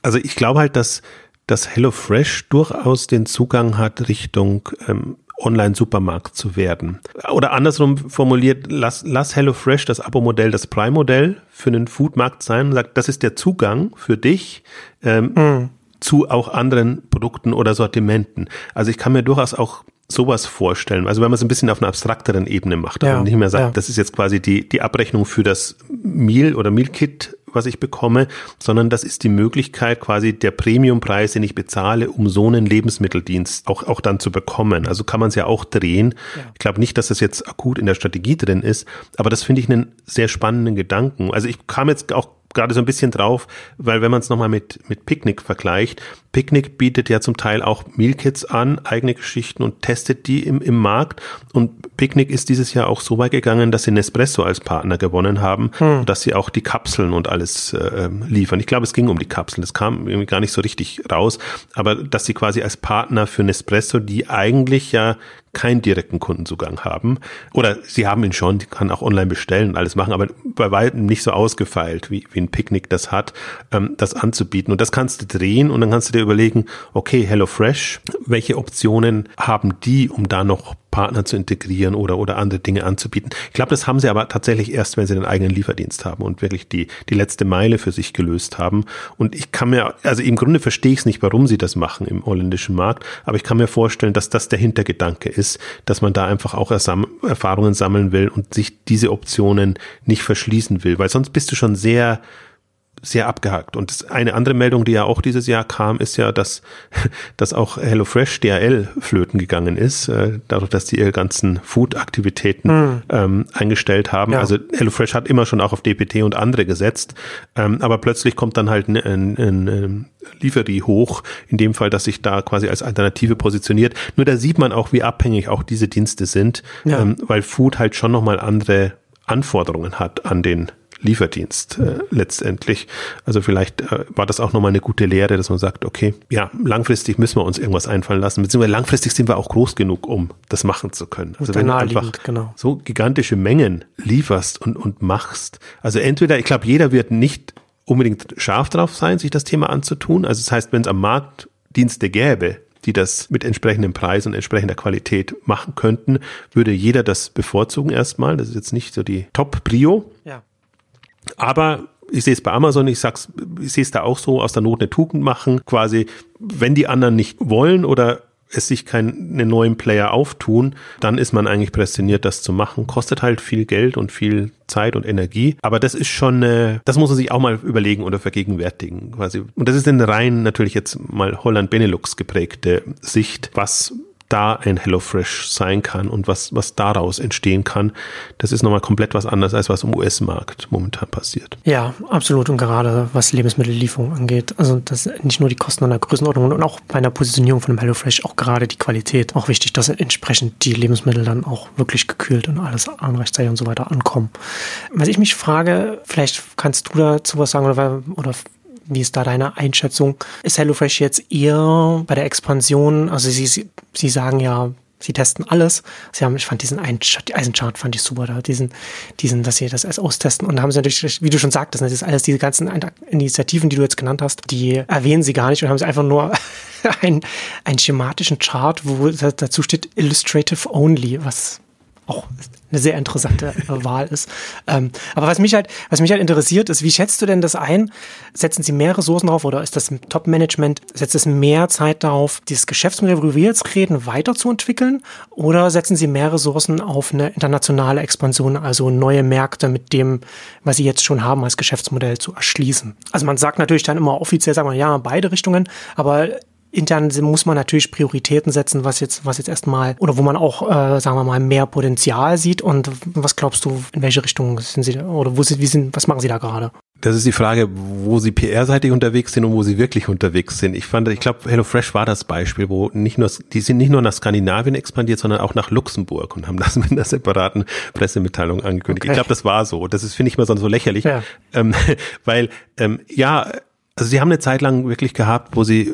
also ich glaube halt, dass, dass HelloFresh durchaus den Zugang hat Richtung ähm, Online-Supermarkt zu werden. Oder andersrum formuliert, lass, lass HelloFresh das Abo-Modell, das Prime-Modell für einen Foodmarkt sein und sagt, das ist der Zugang für dich ähm, mhm. zu auch anderen Produkten oder Sortimenten. Also ich kann mir durchaus auch sowas vorstellen? Also wenn man es ein bisschen auf einer abstrakteren Ebene macht, ja, nicht mehr sagt, ja. das ist jetzt quasi die, die Abrechnung für das Meal oder Meal-Kit, was ich bekomme, sondern das ist die Möglichkeit quasi der Premiumpreis, den ich bezahle, um so einen Lebensmitteldienst auch, auch dann zu bekommen. Also kann man es ja auch drehen. Ja. Ich glaube nicht, dass das jetzt akut in der Strategie drin ist, aber das finde ich einen sehr spannenden Gedanken. Also ich kam jetzt auch gerade so ein bisschen drauf, weil wenn man es nochmal mit, mit Picknick vergleicht, Picknick bietet ja zum Teil auch Mealkits an, eigene Geschichten und testet die im, im Markt. Und Picknick ist dieses Jahr auch so weit gegangen, dass sie Nespresso als Partner gewonnen haben, hm. dass sie auch die Kapseln und alles äh, liefern. Ich glaube, es ging um die Kapseln, das kam irgendwie gar nicht so richtig raus, aber dass sie quasi als Partner für Nespresso, die eigentlich ja keinen direkten Kundenzugang haben. Oder sie haben ihn schon, die kann auch online bestellen und alles machen, aber bei weitem nicht so ausgefeilt, wie, wie ein Picknick das hat, ähm, das anzubieten. Und das kannst du drehen und dann kannst du dir überlegen, okay, HelloFresh, welche Optionen haben die, um da noch Partner zu integrieren oder, oder andere Dinge anzubieten. Ich glaube, das haben sie aber tatsächlich erst, wenn sie den eigenen Lieferdienst haben und wirklich die, die letzte Meile für sich gelöst haben. Und ich kann mir, also im Grunde verstehe ich es nicht, warum sie das machen im holländischen Markt, aber ich kann mir vorstellen, dass das der Hintergedanke ist, dass man da einfach auch Erfahrungen sammeln will und sich diese Optionen nicht verschließen will, weil sonst bist du schon sehr sehr abgehakt. Und eine andere Meldung, die ja auch dieses Jahr kam, ist ja, dass, dass auch HelloFresh DRL flöten gegangen ist, äh, dadurch, dass die ihre ganzen Food-Aktivitäten mhm. ähm, eingestellt haben. Ja. Also HelloFresh hat immer schon auch auf DPT und andere gesetzt, ähm, aber plötzlich kommt dann halt ein, ein, ein Lieferie hoch, in dem Fall, dass sich da quasi als Alternative positioniert. Nur da sieht man auch, wie abhängig auch diese Dienste sind, ja. ähm, weil Food halt schon nochmal andere Anforderungen hat an den Lieferdienst äh, letztendlich. Also vielleicht äh, war das auch nochmal eine gute Lehre, dass man sagt, okay, ja, langfristig müssen wir uns irgendwas einfallen lassen, beziehungsweise langfristig sind wir auch groß genug, um das machen zu können. Also wenn du einfach genau. so gigantische Mengen lieferst und, und machst, also entweder, ich glaube, jeder wird nicht unbedingt scharf drauf sein, sich das Thema anzutun. Also das heißt, wenn es am Markt Dienste gäbe, die das mit entsprechendem Preis und entsprechender Qualität machen könnten, würde jeder das bevorzugen erstmal. Das ist jetzt nicht so die Top-Prio. Ja. Aber ich sehe es bei Amazon, ich sag's, ich sehe es da auch so, aus der Not eine Tugend machen, quasi, wenn die anderen nicht wollen oder es sich keine neuen Player auftun, dann ist man eigentlich prädestiniert, das zu machen. Kostet halt viel Geld und viel Zeit und Energie. Aber das ist schon, äh, das muss man sich auch mal überlegen oder vergegenwärtigen, quasi. Und das ist in rein natürlich jetzt mal Holland-Benelux geprägte Sicht, was da ein HelloFresh sein kann und was, was daraus entstehen kann, das ist nochmal komplett was anderes, als was im US-Markt momentan passiert. Ja, absolut. Und gerade was Lebensmittellieferung angeht, also das nicht nur die Kosten an der Größenordnung und auch bei einer Positionierung von einem HelloFresh auch gerade die Qualität. Auch wichtig, dass entsprechend die Lebensmittel dann auch wirklich gekühlt und alles anrechtzeitig und so weiter ankommen. Was ich mich frage, vielleicht kannst du dazu was sagen oder, oder wie ist da deine Einschätzung? Ist HelloFresh jetzt eher bei der Expansion, also sie, sie sagen ja, sie testen alles. Sie haben, ich fand diesen Eisenchart fand ich super da, diesen, diesen, dass sie das alles austesten. Und da haben sie natürlich, wie du schon sagtest, das ist alles diese ganzen Initiativen, die du jetzt genannt hast, die erwähnen sie gar nicht und haben sie einfach nur einen, einen schematischen Chart, wo dazu steht Illustrative Only, was auch eine sehr interessante Wahl ist. Ähm, aber was mich halt, was mich halt interessiert, ist, wie schätzt du denn das ein? Setzen Sie mehr Ressourcen drauf oder ist das Top-Management, setzt es mehr Zeit darauf, dieses Geschäftsmodell, worüber wir jetzt reden, weiterzuentwickeln? Oder setzen Sie mehr Ressourcen auf eine internationale Expansion, also neue Märkte mit dem, was Sie jetzt schon haben, als Geschäftsmodell zu erschließen? Also man sagt natürlich dann immer offiziell, sagen wir ja, beide Richtungen, aber intern muss man natürlich Prioritäten setzen, was jetzt, was jetzt erstmal, oder wo man auch, äh, sagen wir mal, mehr Potenzial sieht. Und was glaubst du, in welche Richtung sind Sie, oder wo sind, wie sind, was machen Sie da gerade? Das ist die Frage, wo Sie PR-seitig unterwegs sind und wo Sie wirklich unterwegs sind. Ich fand, ich glaube, HelloFresh war das Beispiel, wo nicht nur, die sind nicht nur nach Skandinavien expandiert, sondern auch nach Luxemburg und haben das mit einer separaten Pressemitteilung angekündigt. Okay. Ich glaube, das war so. Das ist, finde ich mal so, so lächerlich, ja. ähm, weil, ähm, ja, also sie haben eine Zeit lang wirklich gehabt, wo sie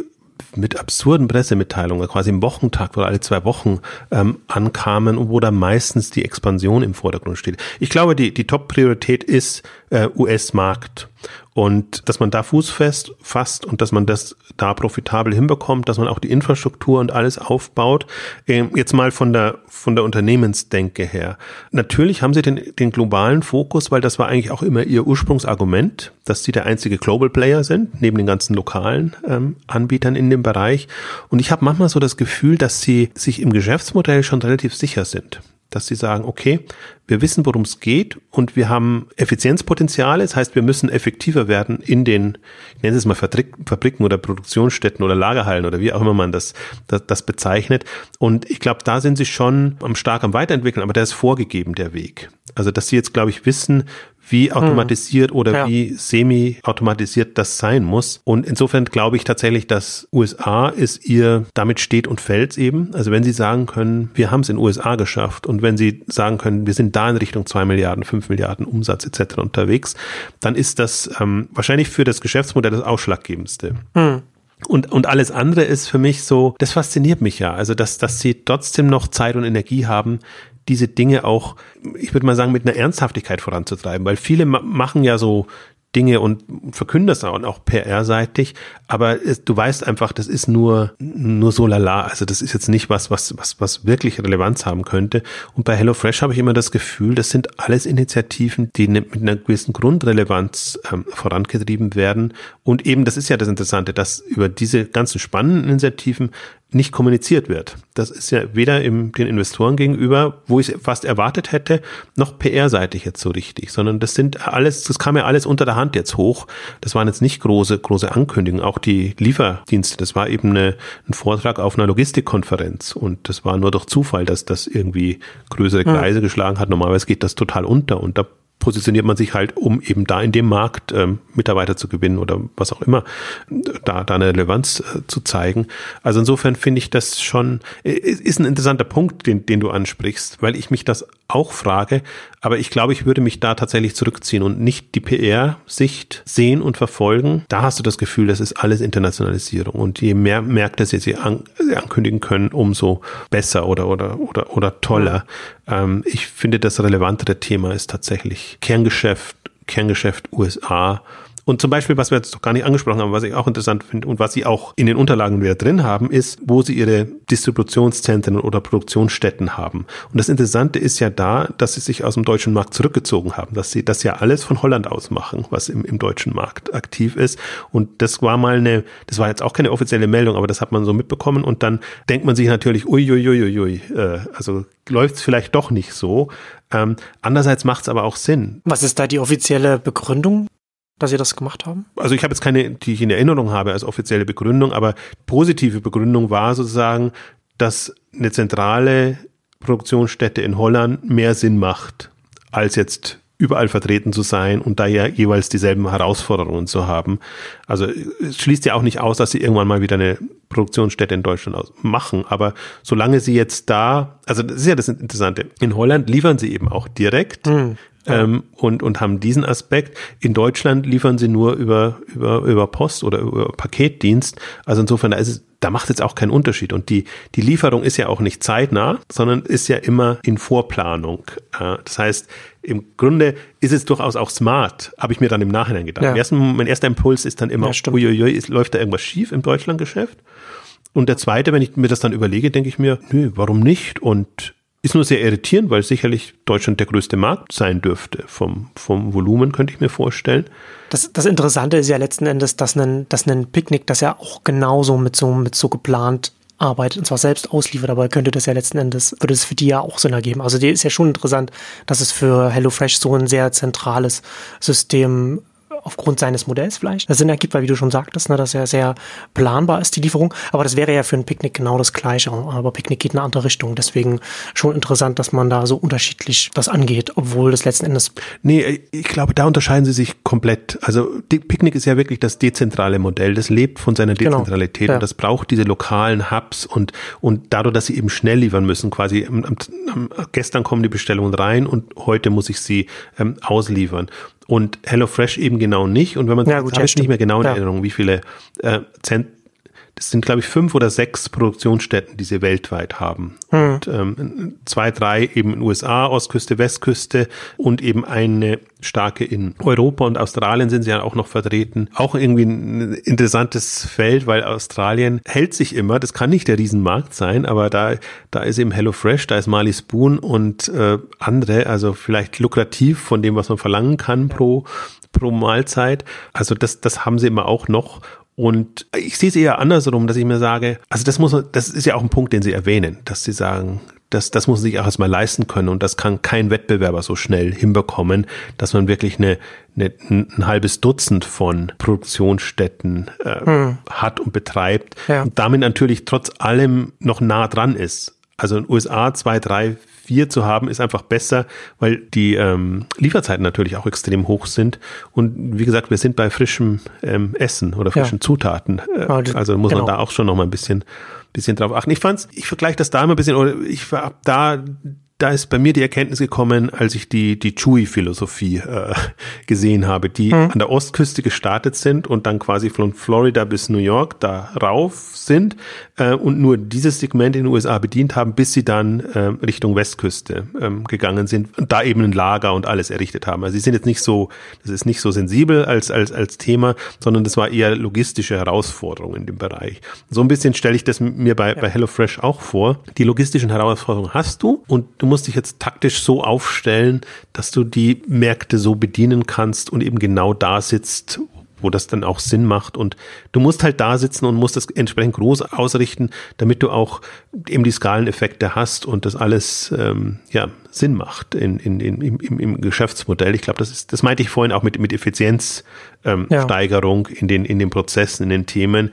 mit absurden Pressemitteilungen, quasi im Wochentakt oder alle zwei Wochen ähm, ankamen wo da meistens die Expansion im Vordergrund steht. Ich glaube, die, die Top-Priorität ist äh, US-Markt und dass man da fußfest fasst und dass man das da profitabel hinbekommt, dass man auch die Infrastruktur und alles aufbaut. Ähm, jetzt mal von der, von der Unternehmensdenke her. Natürlich haben sie den, den globalen Fokus, weil das war eigentlich auch immer ihr Ursprungsargument, dass sie der einzige Global Player sind, neben den ganzen lokalen ähm, Anbietern in dem Bereich. Und ich habe manchmal so das Gefühl, dass sie sich im Geschäftsmodell schon relativ sicher sind dass sie sagen, okay, wir wissen, worum es geht und wir haben Effizienzpotenziale. Das heißt, wir müssen effektiver werden in den, ich nenne es mal Fabriken oder Produktionsstätten oder Lagerhallen oder wie auch immer man das, das, das bezeichnet. Und ich glaube, da sind sie schon am stark am Weiterentwickeln, aber der ist vorgegeben, der Weg. Also, dass sie jetzt, glaube ich, wissen, wie hm. automatisiert oder ja. wie semi-automatisiert das sein muss. Und insofern glaube ich tatsächlich, dass USA ist ihr, damit steht und fällt eben. Also wenn sie sagen können, wir haben es in USA geschafft und wenn sie sagen können, wir sind da in Richtung zwei Milliarden, fünf Milliarden Umsatz etc. unterwegs, dann ist das ähm, wahrscheinlich für das Geschäftsmodell das Ausschlaggebendste. Hm. Und, und alles andere ist für mich so, das fasziniert mich ja. Also, dass, dass sie trotzdem noch Zeit und Energie haben, diese Dinge auch, ich würde mal sagen, mit einer Ernsthaftigkeit voranzutreiben, weil viele machen ja so Dinge und verkünden das auch, auch PR-seitig, aber es, du weißt einfach, das ist nur, nur so lala. Also das ist jetzt nicht was, was, was, was wirklich Relevanz haben könnte. Und bei HelloFresh habe ich immer das Gefühl, das sind alles Initiativen, die ne, mit einer gewissen Grundrelevanz ähm, vorangetrieben werden. Und eben, das ist ja das Interessante, dass über diese ganzen spannenden Initiativen nicht kommuniziert wird. Das ist ja weder im, den Investoren gegenüber, wo ich es fast erwartet hätte, noch PR-seitig jetzt so richtig, sondern das sind alles, das kam ja alles unter der Hand jetzt hoch. Das waren jetzt nicht große, große Ankündigungen. Auch die Lieferdienste, das war eben eine, ein Vortrag auf einer Logistikkonferenz und das war nur durch Zufall, dass das irgendwie größere Kreise ja. geschlagen hat. Normalerweise geht das total unter und da positioniert man sich halt, um eben da in dem Markt ähm, Mitarbeiter zu gewinnen oder was auch immer, da, da eine Relevanz äh, zu zeigen. Also insofern finde ich das schon, äh, ist ein interessanter Punkt, den, den du ansprichst, weil ich mich das auch frage, aber ich glaube, ich würde mich da tatsächlich zurückziehen und nicht die PR-Sicht sehen und verfolgen. Da hast du das Gefühl, das ist alles Internationalisierung und je mehr Märkte sie, sie an, ankündigen können, umso besser oder, oder, oder, oder toller. Ähm, ich finde, das relevantere Thema ist tatsächlich Kerngeschäft, Kerngeschäft USA und zum Beispiel, was wir jetzt doch gar nicht angesprochen haben, was ich auch interessant finde und was Sie auch in den Unterlagen wieder drin haben, ist, wo Sie Ihre Distributionszentren oder Produktionsstätten haben. Und das Interessante ist ja da, dass Sie sich aus dem deutschen Markt zurückgezogen haben, dass Sie das ja alles von Holland aus machen, was im, im deutschen Markt aktiv ist. Und das war mal eine, das war jetzt auch keine offizielle Meldung, aber das hat man so mitbekommen. Und dann denkt man sich natürlich, uiuiuiui, ui, äh, also läuft es vielleicht doch nicht so. Ähm, andererseits macht es aber auch Sinn. Was ist da die offizielle Begründung? Dass Sie das gemacht haben? Also ich habe jetzt keine, die ich in Erinnerung habe als offizielle Begründung, aber positive Begründung war sozusagen, dass eine zentrale Produktionsstätte in Holland mehr Sinn macht, als jetzt überall vertreten zu sein und da ja jeweils dieselben Herausforderungen zu haben. Also es schließt ja auch nicht aus, dass sie irgendwann mal wieder eine Produktionsstätte in Deutschland machen, aber solange sie jetzt da, also das ist ja das Interessante, in Holland liefern sie eben auch direkt, mhm ähm, und, und haben diesen Aspekt. In Deutschland liefern sie nur über, über, über Post oder über Paketdienst. Also insofern, da ist es, da macht es jetzt auch keinen Unterschied. Und die, die Lieferung ist ja auch nicht zeitnah, sondern ist ja immer in Vorplanung. Das heißt, im Grunde ist es durchaus auch smart, habe ich mir dann im Nachhinein gedacht. Ja. Ersten, mein erster Impuls ist dann immer, ja, uiuiui, ist, läuft da irgendwas schief im Deutschlandgeschäft? Und der zweite, wenn ich mir das dann überlege, denke ich mir, nö, warum nicht? Und ist nur sehr irritierend, weil sicherlich Deutschland der größte Markt sein dürfte. Vom, vom Volumen könnte ich mir vorstellen. Das, das Interessante ist ja letzten Endes, dass ein, dass ein Picknick das ja auch genauso mit so, mit so geplant arbeitet und zwar selbst ausliefert, aber könnte das ja letzten Endes, würde es für die ja auch Sinn ergeben. Also die ist ja schon interessant, dass es für HelloFresh so ein sehr zentrales System aufgrund seines Modells vielleicht Sinn ergibt, weil wie du schon sagtest, ne, dass er sehr planbar ist, die Lieferung. Aber das wäre ja für ein Picknick genau das Gleiche. Aber Picknick geht in eine andere Richtung. Deswegen schon interessant, dass man da so unterschiedlich das angeht, obwohl das letzten Endes. Nee, ich glaube, da unterscheiden sie sich komplett. Also Picknick ist ja wirklich das dezentrale Modell. Das lebt von seiner genau. Dezentralität genau. ja. und das braucht diese lokalen Hubs und, und dadurch, dass sie eben schnell liefern müssen, quasi am, am, gestern kommen die Bestellungen rein und heute muss ich sie ähm, ausliefern und HelloFresh eben genau nicht. Und wenn man, ja, gut, habe ich nicht mehr genau in ja. Erinnerung, wie viele äh, Cent, das sind, glaube ich, fünf oder sechs Produktionsstätten, die sie weltweit haben. Hm. Und ähm, zwei, drei eben in den USA, Ostküste, Westküste und eben eine starke in Europa und Australien sind sie ja auch noch vertreten. Auch irgendwie ein interessantes Feld, weil Australien hält sich immer, das kann nicht der Riesenmarkt sein, aber da, da ist eben HelloFresh, da ist Marley Spoon und äh, andere, also vielleicht lukrativ von dem, was man verlangen kann pro, pro Mahlzeit. Also das, das haben sie immer auch noch. Und ich sehe es eher andersrum, dass ich mir sage, also das muss, das ist ja auch ein Punkt, den Sie erwähnen, dass Sie sagen, das, das muss man sich auch erstmal leisten können und das kann kein Wettbewerber so schnell hinbekommen, dass man wirklich eine, eine, ein halbes Dutzend von Produktionsstätten äh, hm. hat und betreibt ja. und damit natürlich trotz allem noch nah dran ist. Also in USA zwei, drei, vier zu haben, ist einfach besser, weil die ähm, Lieferzeiten natürlich auch extrem hoch sind. Und wie gesagt, wir sind bei frischem ähm, Essen oder frischen ja. Zutaten. Äh, also muss genau. man da auch schon noch mal ein bisschen, bisschen drauf achten. Ich fand's, ich vergleiche das da immer ein bisschen, oder ich war da da ist bei mir die Erkenntnis gekommen, als ich die, die Chewy-Philosophie äh, gesehen habe, die mhm. an der Ostküste gestartet sind und dann quasi von Florida bis New York da rauf sind äh, und nur dieses Segment in den USA bedient haben, bis sie dann äh, Richtung Westküste ähm, gegangen sind und da eben ein Lager und alles errichtet haben. Also sie sind jetzt nicht so, das ist nicht so sensibel als, als, als Thema, sondern das war eher logistische Herausforderung in dem Bereich. So ein bisschen stelle ich das mir bei, ja. bei HelloFresh auch vor. Die logistischen Herausforderungen hast du und du musst dich jetzt taktisch so aufstellen, dass du die Märkte so bedienen kannst und eben genau da sitzt, wo das dann auch Sinn macht. Und du musst halt da sitzen und musst das entsprechend groß ausrichten, damit du auch eben die Skaleneffekte hast und das alles ähm, ja, Sinn macht in, in, in, im, im Geschäftsmodell. Ich glaube, das ist, das meinte ich vorhin auch mit, mit Effizienzsteigerung ähm, ja. in, den, in den Prozessen, in den Themen.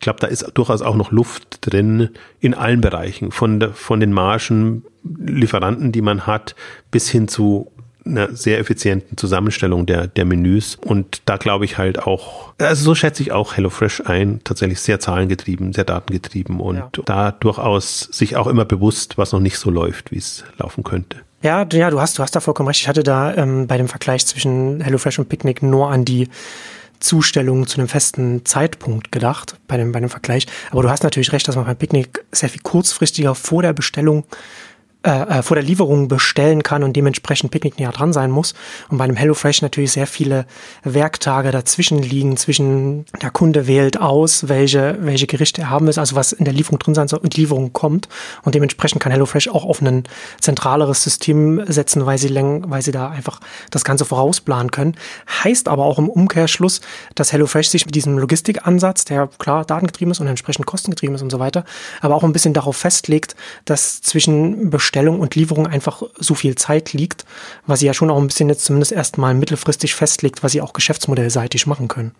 Ich glaube, da ist durchaus auch noch Luft drin in allen Bereichen, von, der, von den Margen, Lieferanten, die man hat, bis hin zu einer sehr effizienten Zusammenstellung der, der Menüs. Und da glaube ich halt auch, also so schätze ich auch HelloFresh ein, tatsächlich sehr zahlengetrieben, sehr datengetrieben und ja. da durchaus sich auch immer bewusst, was noch nicht so läuft, wie es laufen könnte. Ja, ja, du hast, du hast da vollkommen recht. Ich hatte da ähm, bei dem Vergleich zwischen HelloFresh und Picnic nur an die Zustellung zu einem festen Zeitpunkt gedacht bei dem, bei dem Vergleich. Aber du hast natürlich recht, dass man beim Picknick sehr viel kurzfristiger vor der Bestellung äh, äh, vor der Lieferung bestellen kann und dementsprechend Picknick näher dran sein muss. Und bei einem HelloFresh natürlich sehr viele Werktage dazwischen liegen, zwischen der Kunde wählt aus, welche, welche Gerichte er haben will, also was in der Lieferung drin sein soll und die Lieferung kommt. Und dementsprechend kann HelloFresh auch auf ein zentraleres System setzen, weil sie, weil sie da einfach das Ganze vorausplanen können. Heißt aber auch im Umkehrschluss, dass HelloFresh sich mit diesem Logistikansatz, der klar datengetrieben ist und entsprechend kostengetrieben ist und so weiter, aber auch ein bisschen darauf festlegt, dass zwischen Bestellung und Lieferung einfach so viel Zeit liegt, was sie ja schon auch ein bisschen jetzt zumindest erstmal mittelfristig festlegt, was sie auch geschäftsmodellseitig machen können.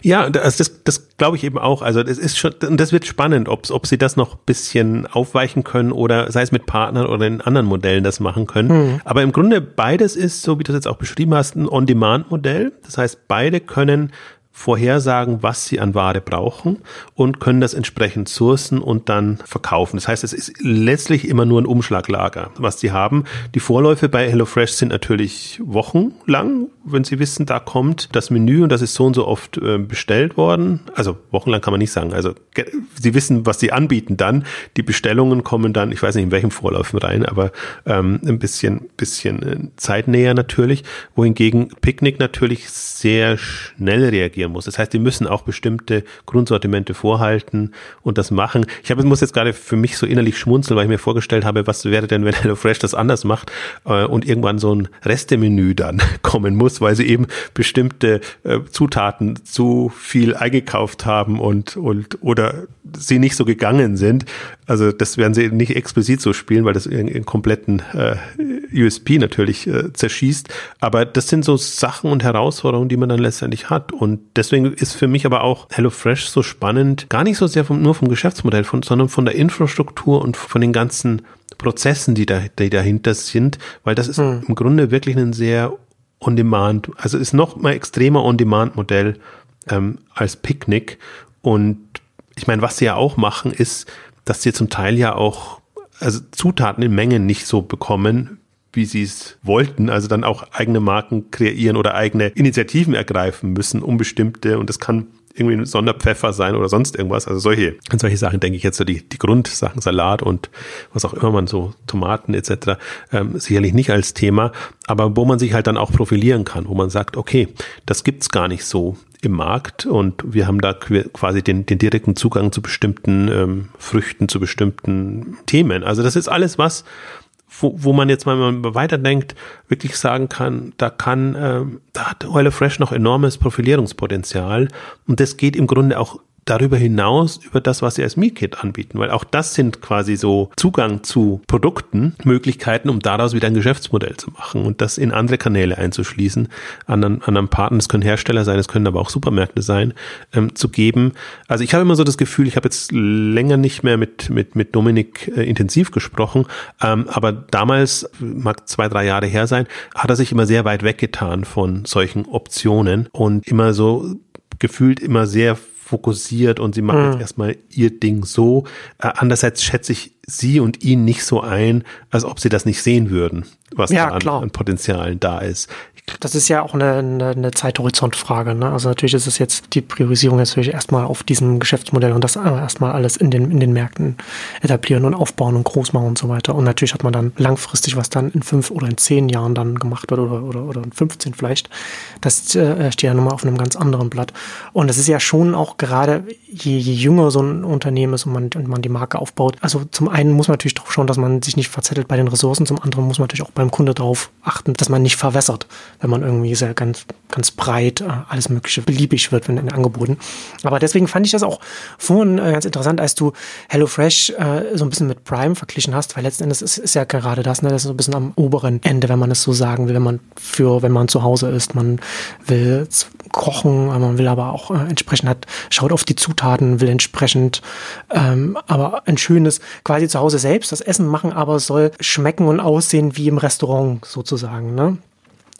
Ja, das, das, das glaube ich eben auch. Also das ist schon, das wird spannend, ob, ob sie das noch ein bisschen aufweichen können oder sei es mit Partnern oder in anderen Modellen das machen können. Mhm. Aber im Grunde beides ist, so wie du es jetzt auch beschrieben hast, ein On-Demand-Modell. Das heißt, beide können vorhersagen, was sie an Ware brauchen und können das entsprechend sourcen und dann verkaufen. Das heißt, es ist letztlich immer nur ein Umschlaglager, was sie haben. Die Vorläufe bei HelloFresh sind natürlich wochenlang, wenn sie wissen, da kommt das Menü und das ist so und so oft äh, bestellt worden. Also wochenlang kann man nicht sagen. Also sie wissen, was sie anbieten dann. Die Bestellungen kommen dann, ich weiß nicht in welchem Vorlauf rein, aber ähm, ein bisschen, bisschen äh, zeitnäher natürlich. Wohingegen Picknick natürlich sehr schnell reagiert reagieren muss. Das heißt, die müssen auch bestimmte Grundsortimente vorhalten und das machen. Ich habe, muss jetzt gerade für mich so innerlich schmunzeln, weil ich mir vorgestellt habe, was wäre denn, wenn HelloFresh das anders macht äh, und irgendwann so ein Restemenü dann kommen muss, weil sie eben bestimmte äh, Zutaten zu viel eingekauft haben und, und oder sie nicht so gegangen sind. Also das werden sie nicht explizit so spielen, weil das ihren, ihren kompletten äh, USP natürlich äh, zerschießt. Aber das sind so Sachen und Herausforderungen, die man dann letztendlich hat. Und deswegen ist für mich aber auch HelloFresh so spannend, gar nicht so sehr vom, nur vom Geschäftsmodell, von, sondern von der Infrastruktur und von den ganzen Prozessen, die, da, die dahinter sind, weil das ist hm. im Grunde wirklich ein sehr On-Demand, also ist noch mal extremer On-Demand-Modell ähm, als Picknick. Und ich meine, was sie ja auch machen, ist, dass sie zum Teil ja auch also Zutaten in Mengen nicht so bekommen, wie sie es wollten, also dann auch eigene Marken kreieren oder eigene Initiativen ergreifen müssen, um bestimmte, und das kann irgendwie ein Sonderpfeffer sein oder sonst irgendwas. Also solche, solche Sachen denke ich jetzt so die, die Grundsachen, Salat und was auch immer man so, Tomaten etc. Ähm, sicherlich nicht als Thema, aber wo man sich halt dann auch profilieren kann, wo man sagt, okay, das gibt's gar nicht so im Markt und wir haben da quasi den, den direkten Zugang zu bestimmten ähm, Früchten, zu bestimmten Themen. Also das ist alles was, wo, wo man jetzt mal weiterdenkt, wirklich sagen kann, da kann, äh, da hat Oil Fresh noch enormes Profilierungspotenzial. Und das geht im Grunde auch darüber hinaus über das, was sie als Meal-Kit anbieten, weil auch das sind quasi so Zugang zu Produkten, Möglichkeiten, um daraus wieder ein Geschäftsmodell zu machen und das in andere Kanäle einzuschließen, anderen, anderen Partnern, es können Hersteller sein, es können aber auch Supermärkte sein, ähm, zu geben. Also ich habe immer so das Gefühl, ich habe jetzt länger nicht mehr mit, mit, mit Dominik äh, intensiv gesprochen, ähm, aber damals, mag zwei, drei Jahre her sein, hat er sich immer sehr weit weggetan von solchen Optionen und immer so gefühlt immer sehr fokussiert und sie machen mhm. jetzt erstmal ihr Ding so. Äh, andererseits schätze ich sie und ihn nicht so ein, als ob sie das nicht sehen würden, was ja, da an, an Potenzialen da ist. Das ist ja auch eine, eine, eine Zeithorizontfrage. Ne? Also natürlich ist es jetzt die Priorisierung natürlich erstmal auf diesem Geschäftsmodell und das erstmal alles in den, in den Märkten etablieren und aufbauen und groß machen und so weiter. Und natürlich hat man dann langfristig, was dann in fünf oder in zehn Jahren dann gemacht wird oder, oder, oder in 15 vielleicht. Das äh, steht ja nochmal auf einem ganz anderen Blatt. Und es ist ja schon auch gerade, je, je jünger so ein Unternehmen ist und man, und man die Marke aufbaut, also zum einen muss man natürlich darauf schauen, dass man sich nicht verzettelt bei den Ressourcen, zum anderen muss man natürlich auch beim Kunde darauf achten, dass man nicht verwässert wenn man irgendwie sehr ganz, ganz breit äh, alles Mögliche beliebig wird wenn in Angeboten. Aber deswegen fand ich das auch vorhin äh, ganz interessant, als du HelloFresh äh, so ein bisschen mit Prime verglichen hast, weil letzten Endes ist, ist ja gerade das, ne, das ist so ein bisschen am oberen Ende, wenn man es so sagen will, wenn man für, wenn man zu Hause ist, man will kochen, man will aber auch entsprechend hat, schaut auf die Zutaten, will entsprechend ähm, aber ein schönes quasi zu Hause selbst das Essen machen, aber es soll schmecken und aussehen wie im Restaurant sozusagen. Ne?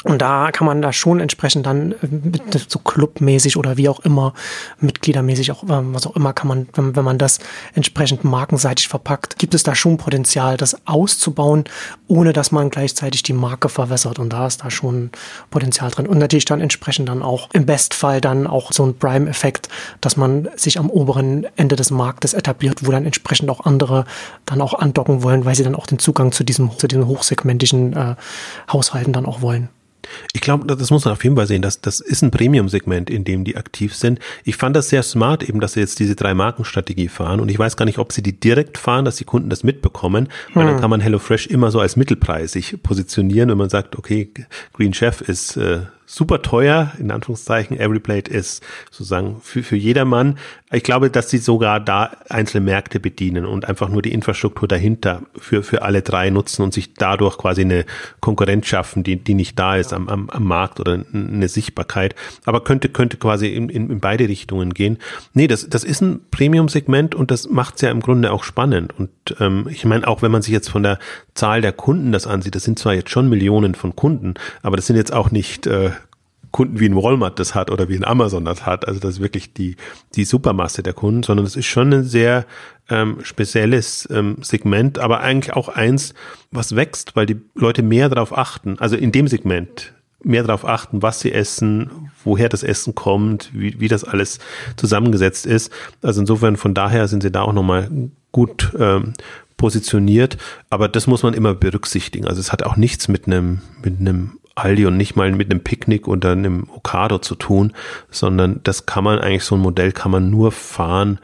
Und da kann man da schon entsprechend dann äh, so clubmäßig oder wie auch immer, mitgliedermäßig auch, ähm, was auch immer, kann man, wenn, wenn man das entsprechend markenseitig verpackt, gibt es da schon Potenzial, das auszubauen, ohne dass man gleichzeitig die Marke verwässert. Und da ist da schon Potenzial drin. Und natürlich dann entsprechend dann auch im Bestfall dann auch so ein Prime-Effekt, dass man sich am oberen Ende des Marktes etabliert, wo dann entsprechend auch andere dann auch andocken wollen, weil sie dann auch den Zugang zu diesem, zu diesen hochsegmentischen äh, Haushalten dann auch wollen. Ich glaube, das muss man auf jeden Fall sehen. Das, das ist ein Premium-Segment, in dem die aktiv sind. Ich fand das sehr smart, eben, dass sie jetzt diese drei Markenstrategie fahren. Und ich weiß gar nicht, ob sie die direkt fahren, dass die Kunden das mitbekommen. Weil hm. dann kann man HelloFresh immer so als Mittelpreis sich positionieren, wenn man sagt, okay, Green Chef ist äh, super teuer, in Anführungszeichen. Every Plate ist sozusagen für, für jedermann. Ich glaube, dass sie sogar da einzelne Märkte bedienen und einfach nur die Infrastruktur dahinter für, für alle drei nutzen und sich dadurch quasi eine Konkurrenz schaffen, die, die nicht da ist am, am, am Markt oder eine Sichtbarkeit. Aber könnte, könnte quasi in, in, in beide Richtungen gehen. Nee, das, das ist ein Premium-Segment und das macht es ja im Grunde auch spannend. Und ähm, ich meine, auch wenn man sich jetzt von der Zahl der Kunden das ansieht, das sind zwar jetzt schon Millionen von Kunden, aber das sind jetzt auch nicht äh, Kunden wie ein Walmart das hat oder wie ein Amazon das hat. Also das ist wirklich die, die Supermasse der Kunden, sondern es ist schon ein sehr ähm, spezielles ähm, Segment, aber eigentlich auch eins, was wächst, weil die Leute mehr darauf achten, also in dem Segment mehr darauf achten, was sie essen, woher das Essen kommt, wie, wie das alles zusammengesetzt ist. Also insofern von daher sind sie da auch nochmal gut ähm, positioniert, aber das muss man immer berücksichtigen. Also es hat auch nichts mit einem mit einem Aldi und nicht mal mit einem Picknick oder einem Okado zu tun, sondern das kann man eigentlich, so ein Modell kann man nur fahren,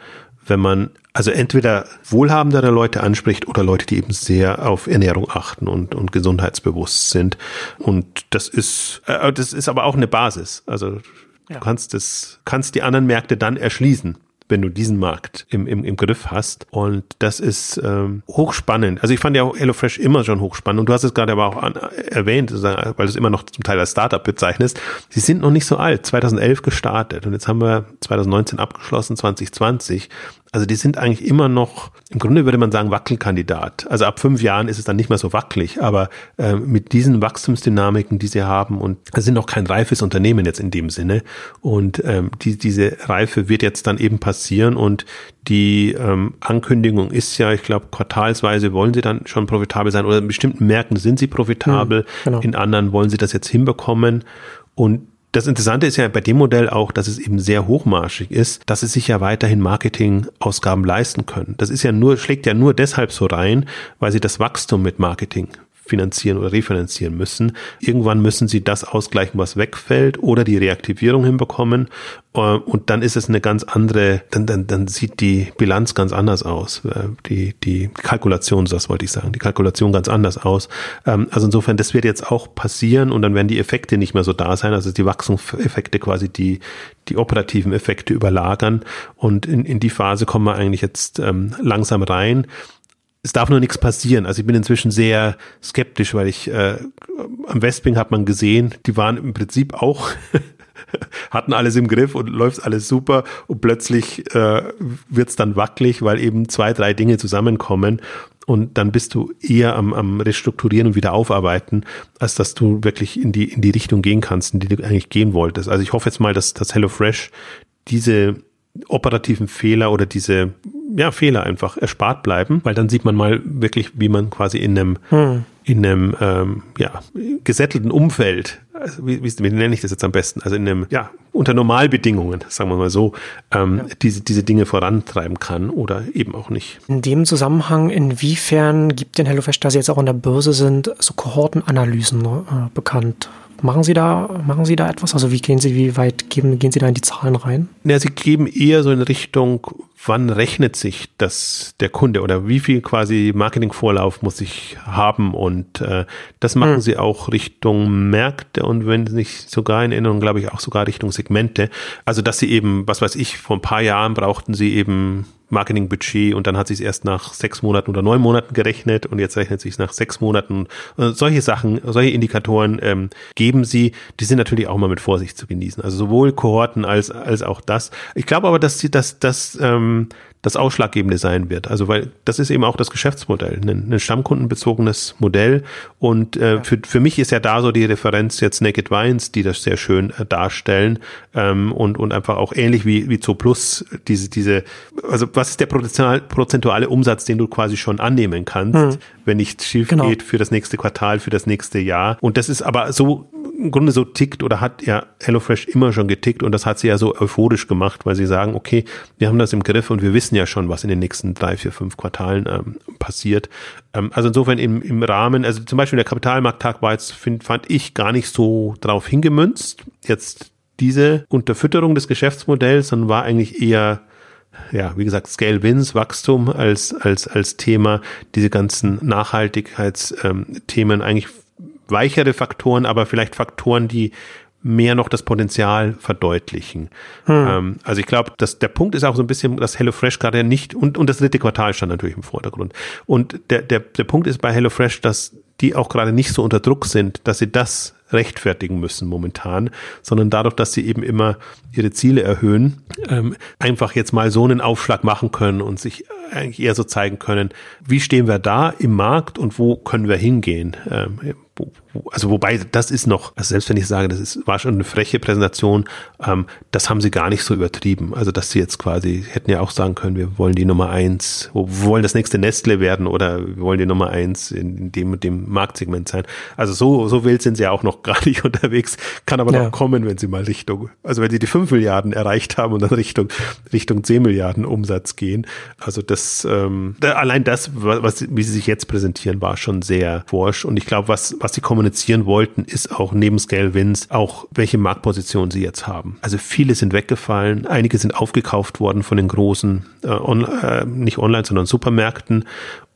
wenn man also entweder wohlhabendere Leute anspricht oder Leute, die eben sehr auf Ernährung achten und, und gesundheitsbewusst sind. Und das ist, äh, das ist aber auch eine Basis. Also ja. du kannst das, kannst die anderen Märkte dann erschließen wenn du diesen Markt im, im, im Griff hast. Und das ist ähm, hochspannend. Also ich fand ja auch HelloFresh immer schon hochspannend. Und du hast es gerade aber auch an, erwähnt, weil du es immer noch zum Teil als Startup bezeichnest. Sie sind noch nicht so alt, 2011 gestartet und jetzt haben wir 2019 abgeschlossen, 2020. Also die sind eigentlich immer noch, im Grunde würde man sagen, Wackelkandidat. Also ab fünf Jahren ist es dann nicht mehr so wackelig, aber äh, mit diesen Wachstumsdynamiken, die sie haben und es sind noch kein reifes Unternehmen jetzt in dem Sinne und ähm, die, diese Reife wird jetzt dann eben passieren und die ähm, Ankündigung ist ja, ich glaube, quartalsweise wollen sie dann schon profitabel sein oder in bestimmten Märkten sind sie profitabel, hm, genau. in anderen wollen sie das jetzt hinbekommen und das Interessante ist ja bei dem Modell auch, dass es eben sehr hochmarschig ist, dass es sich ja weiterhin Marketingausgaben leisten können. Das ist ja nur, schlägt ja nur deshalb so rein, weil sie das Wachstum mit Marketing finanzieren oder refinanzieren müssen. Irgendwann müssen sie das ausgleichen, was wegfällt oder die Reaktivierung hinbekommen. Äh, und dann ist es eine ganz andere, dann, dann, dann sieht die Bilanz ganz anders aus. Äh, die, die Kalkulation, das wollte ich sagen, die Kalkulation ganz anders aus. Ähm, also insofern, das wird jetzt auch passieren und dann werden die Effekte nicht mehr so da sein. Also die Wachstumseffekte quasi die, die operativen Effekte überlagern. Und in, in die Phase kommen wir eigentlich jetzt ähm, langsam rein es darf nur nichts passieren. Also ich bin inzwischen sehr skeptisch, weil ich äh, am Westwing hat man gesehen, die waren im Prinzip auch hatten alles im Griff und läuft alles super und plötzlich äh, wird es dann wackelig, weil eben zwei, drei Dinge zusammenkommen und dann bist du eher am, am Restrukturieren und wieder aufarbeiten, als dass du wirklich in die, in die Richtung gehen kannst, in die du eigentlich gehen wolltest. Also ich hoffe jetzt mal, dass, dass HelloFresh diese operativen Fehler oder diese ja, Fehler einfach erspart bleiben, weil dann sieht man mal wirklich, wie man quasi in einem, hm. in einem ähm, ja, gesättelten Umfeld, also wie, wie, wie nenne ich das jetzt am besten, also in einem, ja, unter Normalbedingungen, sagen wir mal so, ähm, ja. diese, diese Dinge vorantreiben kann oder eben auch nicht. In dem Zusammenhang, inwiefern gibt denn HelloFresh, da Sie jetzt auch an der Börse sind, so Kohortenanalysen äh, bekannt? Machen Sie da, machen Sie da etwas? Also wie gehen Sie, wie weit gehen, gehen Sie da in die Zahlen rein? Ja, Sie geben eher so in Richtung, wann rechnet sich das der Kunde oder wie viel quasi Marketingvorlauf muss ich haben und äh, das machen hm. Sie auch Richtung Märkte und wenn nicht sogar in Erinnerung, glaube ich, auch sogar Richtung Segmente. Also dass Sie eben, was weiß ich, vor ein paar Jahren brauchten Sie eben Marketingbudget und dann hat sich es erst nach sechs Monaten oder neun Monaten gerechnet und jetzt rechnet sich nach sechs Monaten. Äh, solche Sachen, solche Indikatoren ähm, geben sie, die sind natürlich auch mal mit Vorsicht zu genießen. Also sowohl Kohorten als, als auch das. Ich glaube aber, dass sie das, das ähm, das Ausschlaggebende sein wird. Also weil das ist eben auch das Geschäftsmodell, ein, ein stammkundenbezogenes Modell. Und äh, ja. für, für mich ist ja da so die Referenz jetzt Naked Wines, die das sehr schön äh, darstellen ähm, und, und einfach auch ähnlich wie, wie Zo Plus diese, diese, also was ist der prozentuale Umsatz, den du quasi schon annehmen kannst, hm. wenn nichts schief genau. geht für das nächste Quartal, für das nächste Jahr. Und das ist aber so im Grunde so tickt oder hat ja HelloFresh immer schon getickt und das hat sie ja so euphorisch gemacht, weil sie sagen, okay, wir haben das im Griff und wir wissen ja schon, was in den nächsten drei, vier, fünf Quartalen ähm, passiert. Ähm, also insofern im, im Rahmen, also zum Beispiel der Kapitalmarkttag war jetzt, find, fand ich, gar nicht so drauf hingemünzt. Jetzt diese Unterfütterung des Geschäftsmodells, sondern war eigentlich eher ja, wie gesagt, Scale Wins, Wachstum als, als, als Thema, diese ganzen Nachhaltigkeitsthemen ähm, eigentlich weichere Faktoren, aber vielleicht Faktoren, die mehr noch das Potenzial verdeutlichen. Hm. Ähm, also ich glaube, dass der Punkt ist auch so ein bisschen, dass HelloFresh gerade nicht und, und das dritte Quartal stand natürlich im Vordergrund. Und der, der, der Punkt ist bei HelloFresh, dass die auch gerade nicht so unter Druck sind, dass sie das rechtfertigen müssen momentan, sondern dadurch, dass sie eben immer ihre Ziele erhöhen, ähm, einfach jetzt mal so einen Aufschlag machen können und sich eigentlich eher so zeigen können, wie stehen wir da im Markt und wo können wir hingehen. Ähm, also wobei das ist noch, also selbst wenn ich sage, das ist, war schon eine freche Präsentation, ähm, das haben sie gar nicht so übertrieben. Also dass sie jetzt quasi hätten ja auch sagen können, wir wollen die Nummer eins, wir wollen das nächste Nestle werden oder wir wollen die Nummer eins in dem und dem Marktsegment sein. Also so so wild sind sie ja auch noch gar nicht unterwegs, kann aber ja. noch kommen, wenn sie mal Richtung, also wenn sie die fünf Milliarden erreicht haben und dann Richtung Richtung zehn Milliarden Umsatz gehen. Also das ähm, allein das, was wie sie sich jetzt präsentieren, war schon sehr forsch und ich glaube, was was sie kommunizieren wollten, ist auch neben Scale Wins auch, welche Marktposition sie jetzt haben. Also viele sind weggefallen, einige sind aufgekauft worden von den großen, äh, on, äh, nicht online, sondern Supermärkten.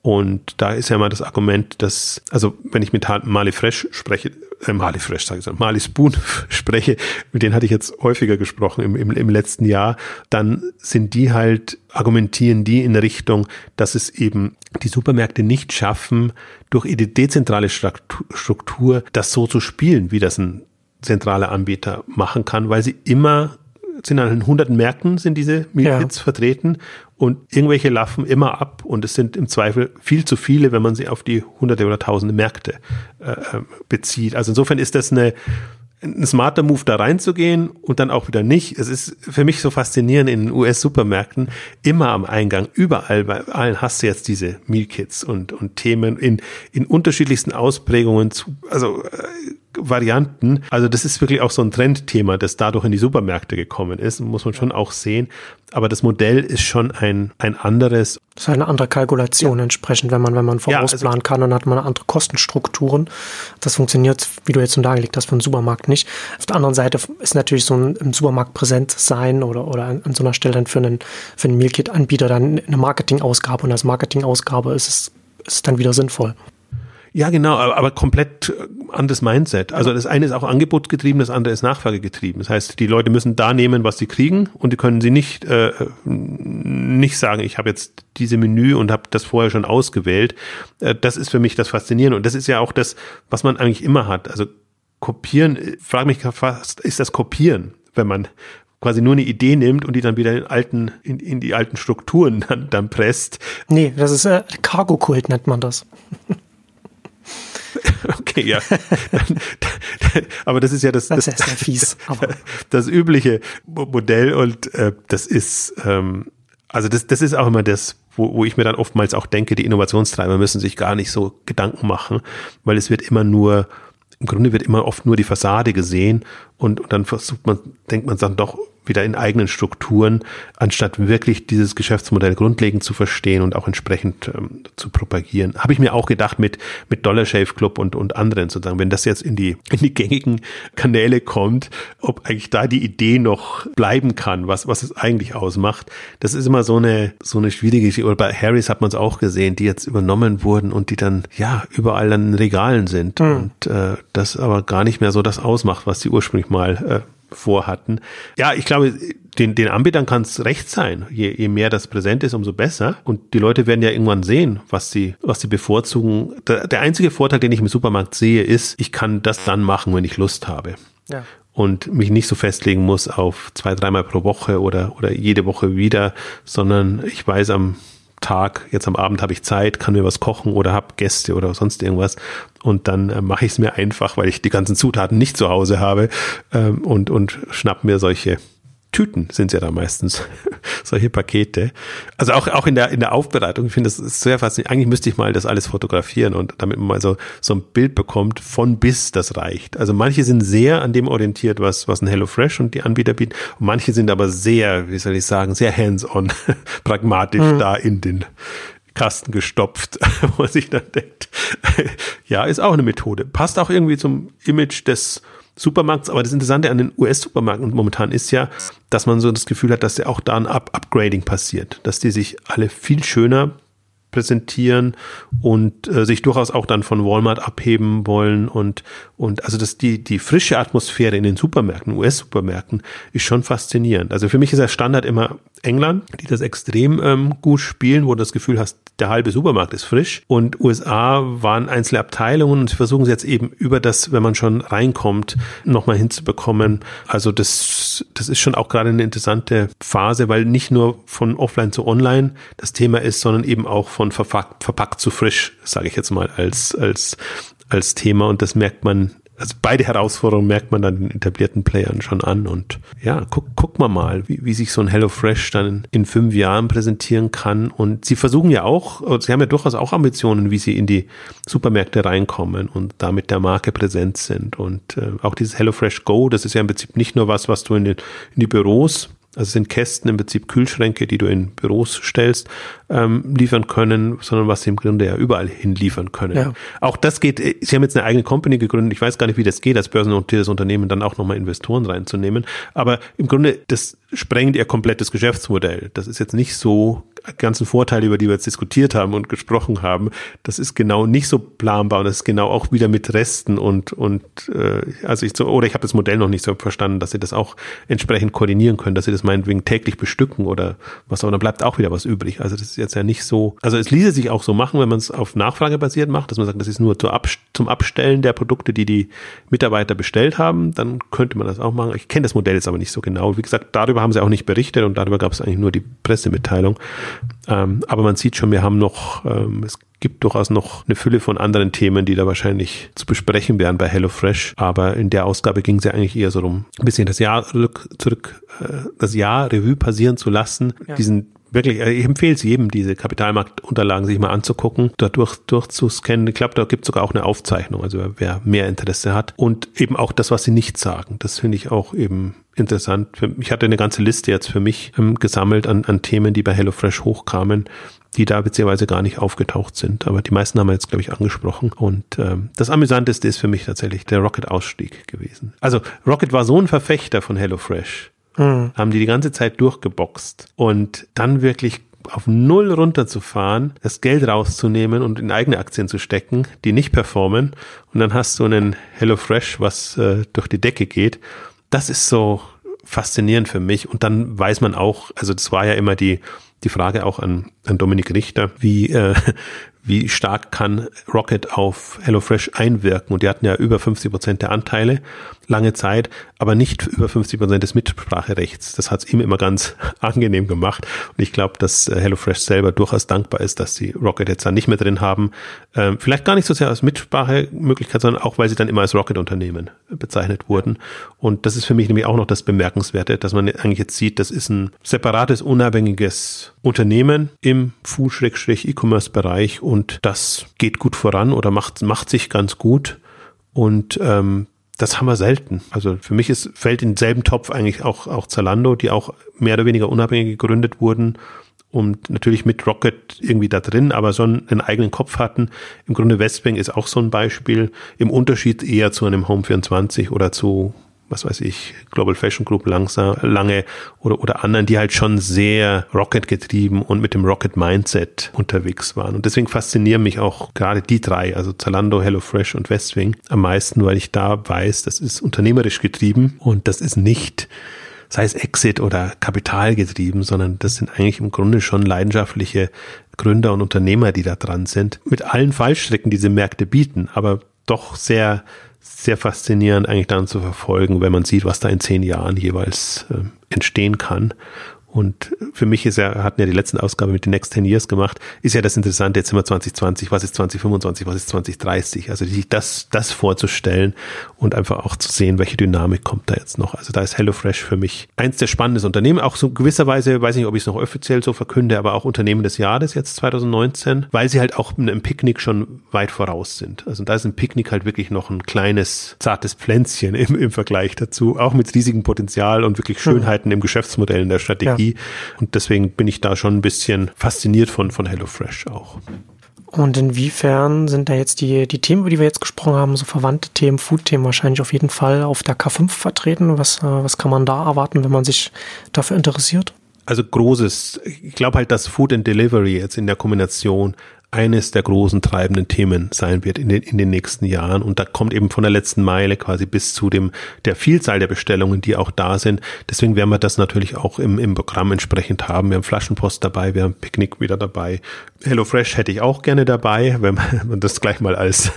Und da ist ja mal das Argument, dass, also wenn ich mit Mali Fresh spreche, äh, Mali Fresh sage ich so, Mali Spoon spreche, mit denen hatte ich jetzt häufiger gesprochen im, im, im letzten Jahr, dann sind die halt, argumentieren die in Richtung, dass es eben die Supermärkte nicht schaffen, durch ihre dezentrale Struktur das so zu spielen, wie das ein zentraler Anbieter machen kann, weil sie immer sind an hunderten Märkten sind diese Meal-Kits ja. vertreten und irgendwelche laffen immer ab und es sind im Zweifel viel zu viele, wenn man sie auf die hunderte oder tausende Märkte äh, äh bezieht. Also insofern ist das eine ein smarter Move da reinzugehen und dann auch wieder nicht. Es ist für mich so faszinierend in US-Supermärkten, immer am Eingang, überall, bei allen hast du jetzt diese Meal Kits und, und Themen in, in unterschiedlichsten Ausprägungen zu, also äh, Varianten. Also das ist wirklich auch so ein Trendthema, das dadurch in die Supermärkte gekommen ist, muss man schon auch sehen. Aber das Modell ist schon ein, ein anderes. Das ist eine andere Kalkulation ja. entsprechend, wenn man, wenn man vorausplanen ja, also, kann, dann hat man andere Kostenstrukturen. Das funktioniert, wie du jetzt schon dargelegt hast, für einen Supermarkt nicht. Auf der anderen Seite ist natürlich so ein im Supermarkt präsent sein oder, oder an, an so einer Stelle dann für einen, für einen Mealkit-Anbieter dann eine Marketingausgabe und als Marketingausgabe ist es, ist es dann wieder sinnvoll. Ja, genau, aber, aber komplett äh, anderes Mindset. Also das eine ist auch angebotgetrieben, das andere ist nachfragegetrieben. Das heißt, die Leute müssen da nehmen, was sie kriegen und die können sie nicht äh, nicht sagen, ich habe jetzt diese Menü und habe das vorher schon ausgewählt. Äh, das ist für mich das Faszinierende und das ist ja auch das, was man eigentlich immer hat. Also kopieren, äh, frage mich fast, ist das kopieren, wenn man quasi nur eine Idee nimmt und die dann wieder in alten in, in die alten Strukturen dann, dann presst. Nee, das ist äh, Cargo-Kult nennt man das. Okay, ja. aber das ist ja das, das, das, ist ja fies, das übliche Modell und äh, das ist, ähm, also das, das ist auch immer das, wo, wo ich mir dann oftmals auch denke, die Innovationstreiber müssen sich gar nicht so Gedanken machen, weil es wird immer nur, im Grunde wird immer oft nur die Fassade gesehen und, und dann versucht man, denkt man dann doch, wieder in eigenen Strukturen, anstatt wirklich dieses Geschäftsmodell grundlegend zu verstehen und auch entsprechend ähm, zu propagieren. Habe ich mir auch gedacht mit, mit Dollar Shave Club und, und anderen sozusagen, wenn das jetzt in die, in die gängigen Kanäle kommt, ob eigentlich da die Idee noch bleiben kann, was, was es eigentlich ausmacht. Das ist immer so eine, so eine schwierige Geschichte. Oder bei Harrys hat man es auch gesehen, die jetzt übernommen wurden und die dann, ja, überall dann in Regalen sind mhm. und äh, das aber gar nicht mehr so das ausmacht, was sie ursprünglich mal äh, vorhatten. Ja, ich glaube, den, den Anbietern kann es recht sein. Je, je mehr das präsent ist, umso besser. Und die Leute werden ja irgendwann sehen, was sie, was sie bevorzugen. Der, der einzige Vorteil, den ich im Supermarkt sehe, ist, ich kann das dann machen, wenn ich Lust habe. Ja. Und mich nicht so festlegen muss auf zwei, dreimal pro Woche oder, oder jede Woche wieder, sondern ich weiß am Tag, jetzt am Abend habe ich Zeit, kann mir was kochen oder habe Gäste oder sonst irgendwas. Und dann äh, mache ich es mir einfach, weil ich die ganzen Zutaten nicht zu Hause habe ähm, und, und schnapp mir solche Tüten sind ja da meistens, solche Pakete. Also auch, auch in der, in der Aufbereitung, ich finde das ist sehr faszinierend. Eigentlich müsste ich mal das alles fotografieren und damit man mal so, so ein Bild bekommt von bis, das reicht. Also manche sind sehr an dem orientiert, was, was ein HelloFresh und die Anbieter bieten. Und manche sind aber sehr, wie soll ich sagen, sehr hands-on, pragmatisch mhm. da in den, Kasten gestopft, wo man sich dann denkt, ja, ist auch eine Methode. Passt auch irgendwie zum Image des Supermarkts, aber das Interessante an den US-Supermärkten momentan ist ja, dass man so das Gefühl hat, dass ja auch da ein Up Upgrading passiert, dass die sich alle viel schöner präsentieren und äh, sich durchaus auch dann von Walmart abheben wollen und und also dass die die frische Atmosphäre in den Supermärkten, US-Supermärkten ist schon faszinierend. Also für mich ist der Standard immer England, die das extrem ähm, gut spielen, wo du das Gefühl hast, der halbe Supermarkt ist frisch und USA waren einzelne Abteilungen und sie versuchen es jetzt eben über das, wenn man schon reinkommt, nochmal hinzubekommen. Also das, das ist schon auch gerade eine interessante Phase, weil nicht nur von offline zu online das Thema ist, sondern eben auch von verpackt, verpackt zu frisch, sage ich jetzt mal als, als, als Thema und das merkt man also beide Herausforderungen merkt man dann den etablierten Playern schon an und ja, guck, guck mal mal, wie, wie sich so ein HelloFresh dann in fünf Jahren präsentieren kann. Und sie versuchen ja auch, sie haben ja durchaus auch Ambitionen, wie sie in die Supermärkte reinkommen und damit der Marke präsent sind. Und äh, auch dieses HelloFresh Go, das ist ja im Prinzip nicht nur was, was du in, den, in die Büros also sind Kästen im Prinzip Kühlschränke, die du in Büros stellst, ähm, liefern können, sondern was sie im Grunde ja überall hin liefern können. Ja. Auch das geht, sie haben jetzt eine eigene Company gegründet, ich weiß gar nicht, wie das geht, als börsennotiertes Unternehmen dann auch nochmal Investoren reinzunehmen, aber im Grunde, das sprengt ihr komplettes Geschäftsmodell. Das ist jetzt nicht so ganzen Vorteile, über die wir jetzt diskutiert haben und gesprochen haben, das ist genau nicht so planbar und das ist genau auch wieder mit Resten und und äh, also ich so oder ich habe das Modell noch nicht so verstanden, dass sie das auch entsprechend koordinieren können, dass sie das meinetwegen täglich bestücken oder was auch, dann bleibt auch wieder was übrig. Also das ist jetzt ja nicht so, also es ließe sich auch so machen, wenn man es auf Nachfrage basiert macht, dass man sagt, das ist nur zum Abstellen der Produkte, die die Mitarbeiter bestellt haben, dann könnte man das auch machen. Ich kenne das Modell jetzt aber nicht so genau. Wie gesagt, darüber haben sie auch nicht berichtet und darüber gab es eigentlich nur die Pressemitteilung. Ähm, aber man sieht schon, wir haben noch, ähm, es gibt durchaus noch eine Fülle von anderen Themen, die da wahrscheinlich zu besprechen wären bei HelloFresh. Aber in der Ausgabe ging es ja eigentlich eher so um ein bisschen das Jahr zurück, zurück äh, das Jahr Revue passieren zu lassen, ja. diesen wirklich, äh, ich empfehle es jedem, diese Kapitalmarktunterlagen sich mal anzugucken, da durch, durchzuscannen. Ich glaube, da gibt es sogar auch eine Aufzeichnung, also wer mehr Interesse hat. Und eben auch das, was sie nicht sagen. Das finde ich auch eben interessant. Ich hatte eine ganze Liste jetzt für mich ähm, gesammelt an, an Themen, die bei HelloFresh hochkamen, die da beziehungsweise gar nicht aufgetaucht sind. Aber die meisten haben wir jetzt, glaube ich, angesprochen. Und ähm, das Amüsanteste ist für mich tatsächlich der Rocket-Ausstieg gewesen. Also Rocket war so ein Verfechter von HelloFresh. Mhm. Haben die die ganze Zeit durchgeboxt. Und dann wirklich auf Null runterzufahren, das Geld rauszunehmen und in eigene Aktien zu stecken, die nicht performen. Und dann hast du einen HelloFresh, was äh, durch die Decke geht das ist so faszinierend für mich. Und dann weiß man auch, also das war ja immer die, die Frage auch an, an Dominik Richter, wie, äh, wie stark kann Rocket auf HelloFresh einwirken? Und die hatten ja über 50 Prozent der Anteile lange Zeit, aber nicht über 50 Prozent des Mitspracherechts. Das hat es ihm immer ganz angenehm gemacht. Und ich glaube, dass äh, HelloFresh selber durchaus dankbar ist, dass sie Rocket jetzt da nicht mehr drin haben. Ähm, vielleicht gar nicht so sehr als Mitsprachemöglichkeit, sondern auch, weil sie dann immer als Rocket-Unternehmen bezeichnet wurden. Und das ist für mich nämlich auch noch das Bemerkenswerte, dass man eigentlich jetzt sieht, das ist ein separates, unabhängiges Unternehmen im Food-E-Commerce-Bereich und das geht gut voran oder macht, macht sich ganz gut. Und ähm, das haben wir selten. Also für mich ist, fällt in denselben Topf eigentlich auch, auch Zalando, die auch mehr oder weniger unabhängig gegründet wurden und natürlich mit Rocket irgendwie da drin, aber so einen, einen eigenen Kopf hatten. Im Grunde Westbank ist auch so ein Beispiel. Im Unterschied eher zu einem Home 24 oder zu was weiß ich, Global Fashion Group langsam, lange oder, oder anderen, die halt schon sehr Rocket getrieben und mit dem Rocket Mindset unterwegs waren. Und deswegen faszinieren mich auch gerade die drei, also Zalando, HelloFresh und Westwing am meisten, weil ich da weiß, das ist unternehmerisch getrieben und das ist nicht sei es Exit oder Kapital getrieben, sondern das sind eigentlich im Grunde schon leidenschaftliche Gründer und Unternehmer, die da dran sind, mit allen Fallstricken, die diese Märkte bieten, aber doch sehr sehr faszinierend eigentlich dann zu verfolgen, wenn man sieht, was da in zehn Jahren jeweils äh, entstehen kann. Und für mich ist ja, hatten ja die letzten Ausgabe mit den Next 10 Years gemacht, ist ja das Interessante, jetzt sind wir 2020, was ist 2025, was ist 2030? Also sich das, das vorzustellen und einfach auch zu sehen, welche Dynamik kommt da jetzt noch. Also da ist HelloFresh für mich eins der spannenden Unternehmen, auch so gewisserweise, weiß nicht, ob ich es noch offiziell so verkünde, aber auch Unternehmen des Jahres jetzt 2019, weil sie halt auch im Picknick schon weit voraus sind. Also da ist ein Picknick halt wirklich noch ein kleines, zartes Pflänzchen im, im Vergleich dazu, auch mit riesigem Potenzial und wirklich hm. Schönheiten mhm. im Geschäftsmodell, in der Strategie. Ja Technologie. Und deswegen bin ich da schon ein bisschen fasziniert von, von HelloFresh auch. Und inwiefern sind da jetzt die, die Themen, über die wir jetzt gesprochen haben, so verwandte Themen, Food-Themen wahrscheinlich auf jeden Fall auf der K5 vertreten? Was, äh, was kann man da erwarten, wenn man sich dafür interessiert? Also großes, ich glaube halt, dass Food and Delivery jetzt in der Kombination eines der großen treibenden Themen sein wird in den, in den nächsten Jahren. Und da kommt eben von der letzten Meile quasi bis zu dem, der Vielzahl der Bestellungen, die auch da sind. Deswegen werden wir das natürlich auch im, im Programm entsprechend haben. Wir haben Flaschenpost dabei, wir haben Picknick wieder dabei. HelloFresh hätte ich auch gerne dabei, wenn man das gleich mal als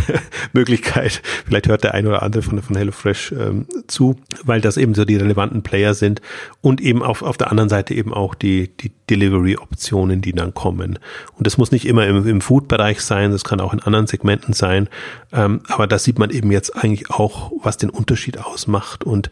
Möglichkeit, vielleicht hört der ein oder andere von, von HelloFresh ähm, zu, weil das eben so die relevanten Player sind und eben auf, auf der anderen Seite eben auch die, die Delivery-Optionen, die dann kommen. Und das muss nicht immer im, im Food-Bereich sein, das kann auch in anderen Segmenten sein. Ähm, aber da sieht man eben jetzt eigentlich auch, was den Unterschied ausmacht. Und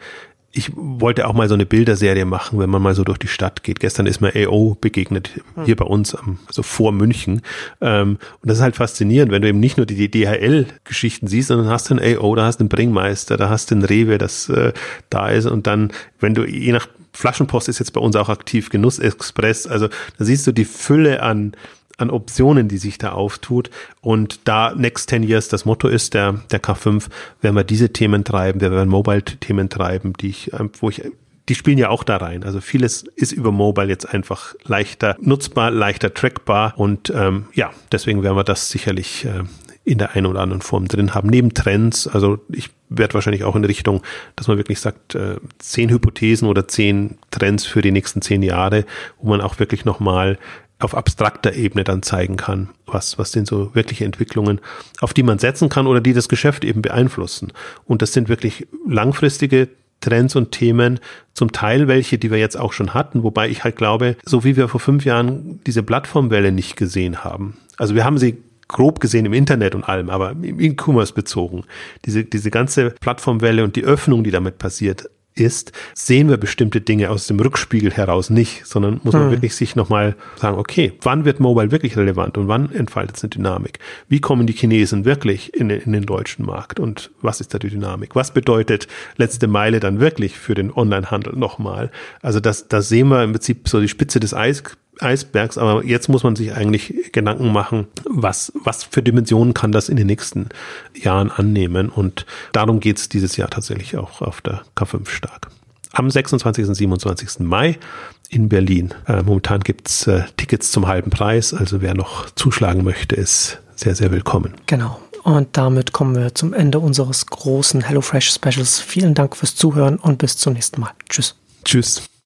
ich wollte auch mal so eine Bilderserie machen, wenn man mal so durch die Stadt geht. Gestern ist mir AO begegnet, hier bei uns, also vor München. Ähm, und das ist halt faszinierend, wenn du eben nicht nur die DHL-Geschichten siehst, sondern hast du einen AO, da hast du einen Bringmeister, da hast du einen Rewe, das äh, da ist. Und dann, wenn du je nach Flaschenpost ist jetzt bei uns auch aktiv, Genuss Express, also da siehst du die Fülle an an Optionen, die sich da auftut. Und da Next 10 Years das Motto ist, der, der K5, werden wir diese Themen treiben, wir werden Mobile-Themen treiben, die ich, ähm, wo ich die spielen ja auch da rein. Also vieles ist über Mobile jetzt einfach leichter nutzbar, leichter trackbar und ähm, ja, deswegen werden wir das sicherlich äh, in der einen oder anderen Form drin haben. Neben Trends, also ich werde wahrscheinlich auch in Richtung, dass man wirklich sagt, äh, zehn Hypothesen oder zehn Trends für die nächsten zehn Jahre, wo man auch wirklich nochmal auf abstrakter Ebene dann zeigen kann, was, was sind so wirkliche Entwicklungen, auf die man setzen kann oder die das Geschäft eben beeinflussen. Und das sind wirklich langfristige Trends und Themen, zum Teil welche, die wir jetzt auch schon hatten, wobei ich halt glaube, so wie wir vor fünf Jahren diese Plattformwelle nicht gesehen haben. Also wir haben sie grob gesehen im Internet und allem, aber im E-Commerce bezogen. Diese, diese ganze Plattformwelle und die Öffnung, die damit passiert, ist, sehen wir bestimmte Dinge aus dem Rückspiegel heraus nicht, sondern muss man hm. wirklich sich nochmal sagen, okay, wann wird Mobile wirklich relevant und wann entfaltet es eine Dynamik? Wie kommen die Chinesen wirklich in, in den deutschen Markt und was ist da die Dynamik? Was bedeutet letzte Meile dann wirklich für den Onlinehandel nochmal? Also das, da sehen wir im Prinzip so die Spitze des Eis, Eisbergs, aber jetzt muss man sich eigentlich Gedanken machen, was, was für Dimensionen kann das in den nächsten Jahren annehmen und darum geht es dieses Jahr tatsächlich auch auf der K5 stark. Am 26. und 27. Mai in Berlin. Äh, momentan gibt's äh, Tickets zum halben Preis, also wer noch zuschlagen möchte, ist sehr, sehr willkommen. Genau. Und damit kommen wir zum Ende unseres großen HelloFresh Specials. Vielen Dank fürs Zuhören und bis zum nächsten Mal. Tschüss. Tschüss.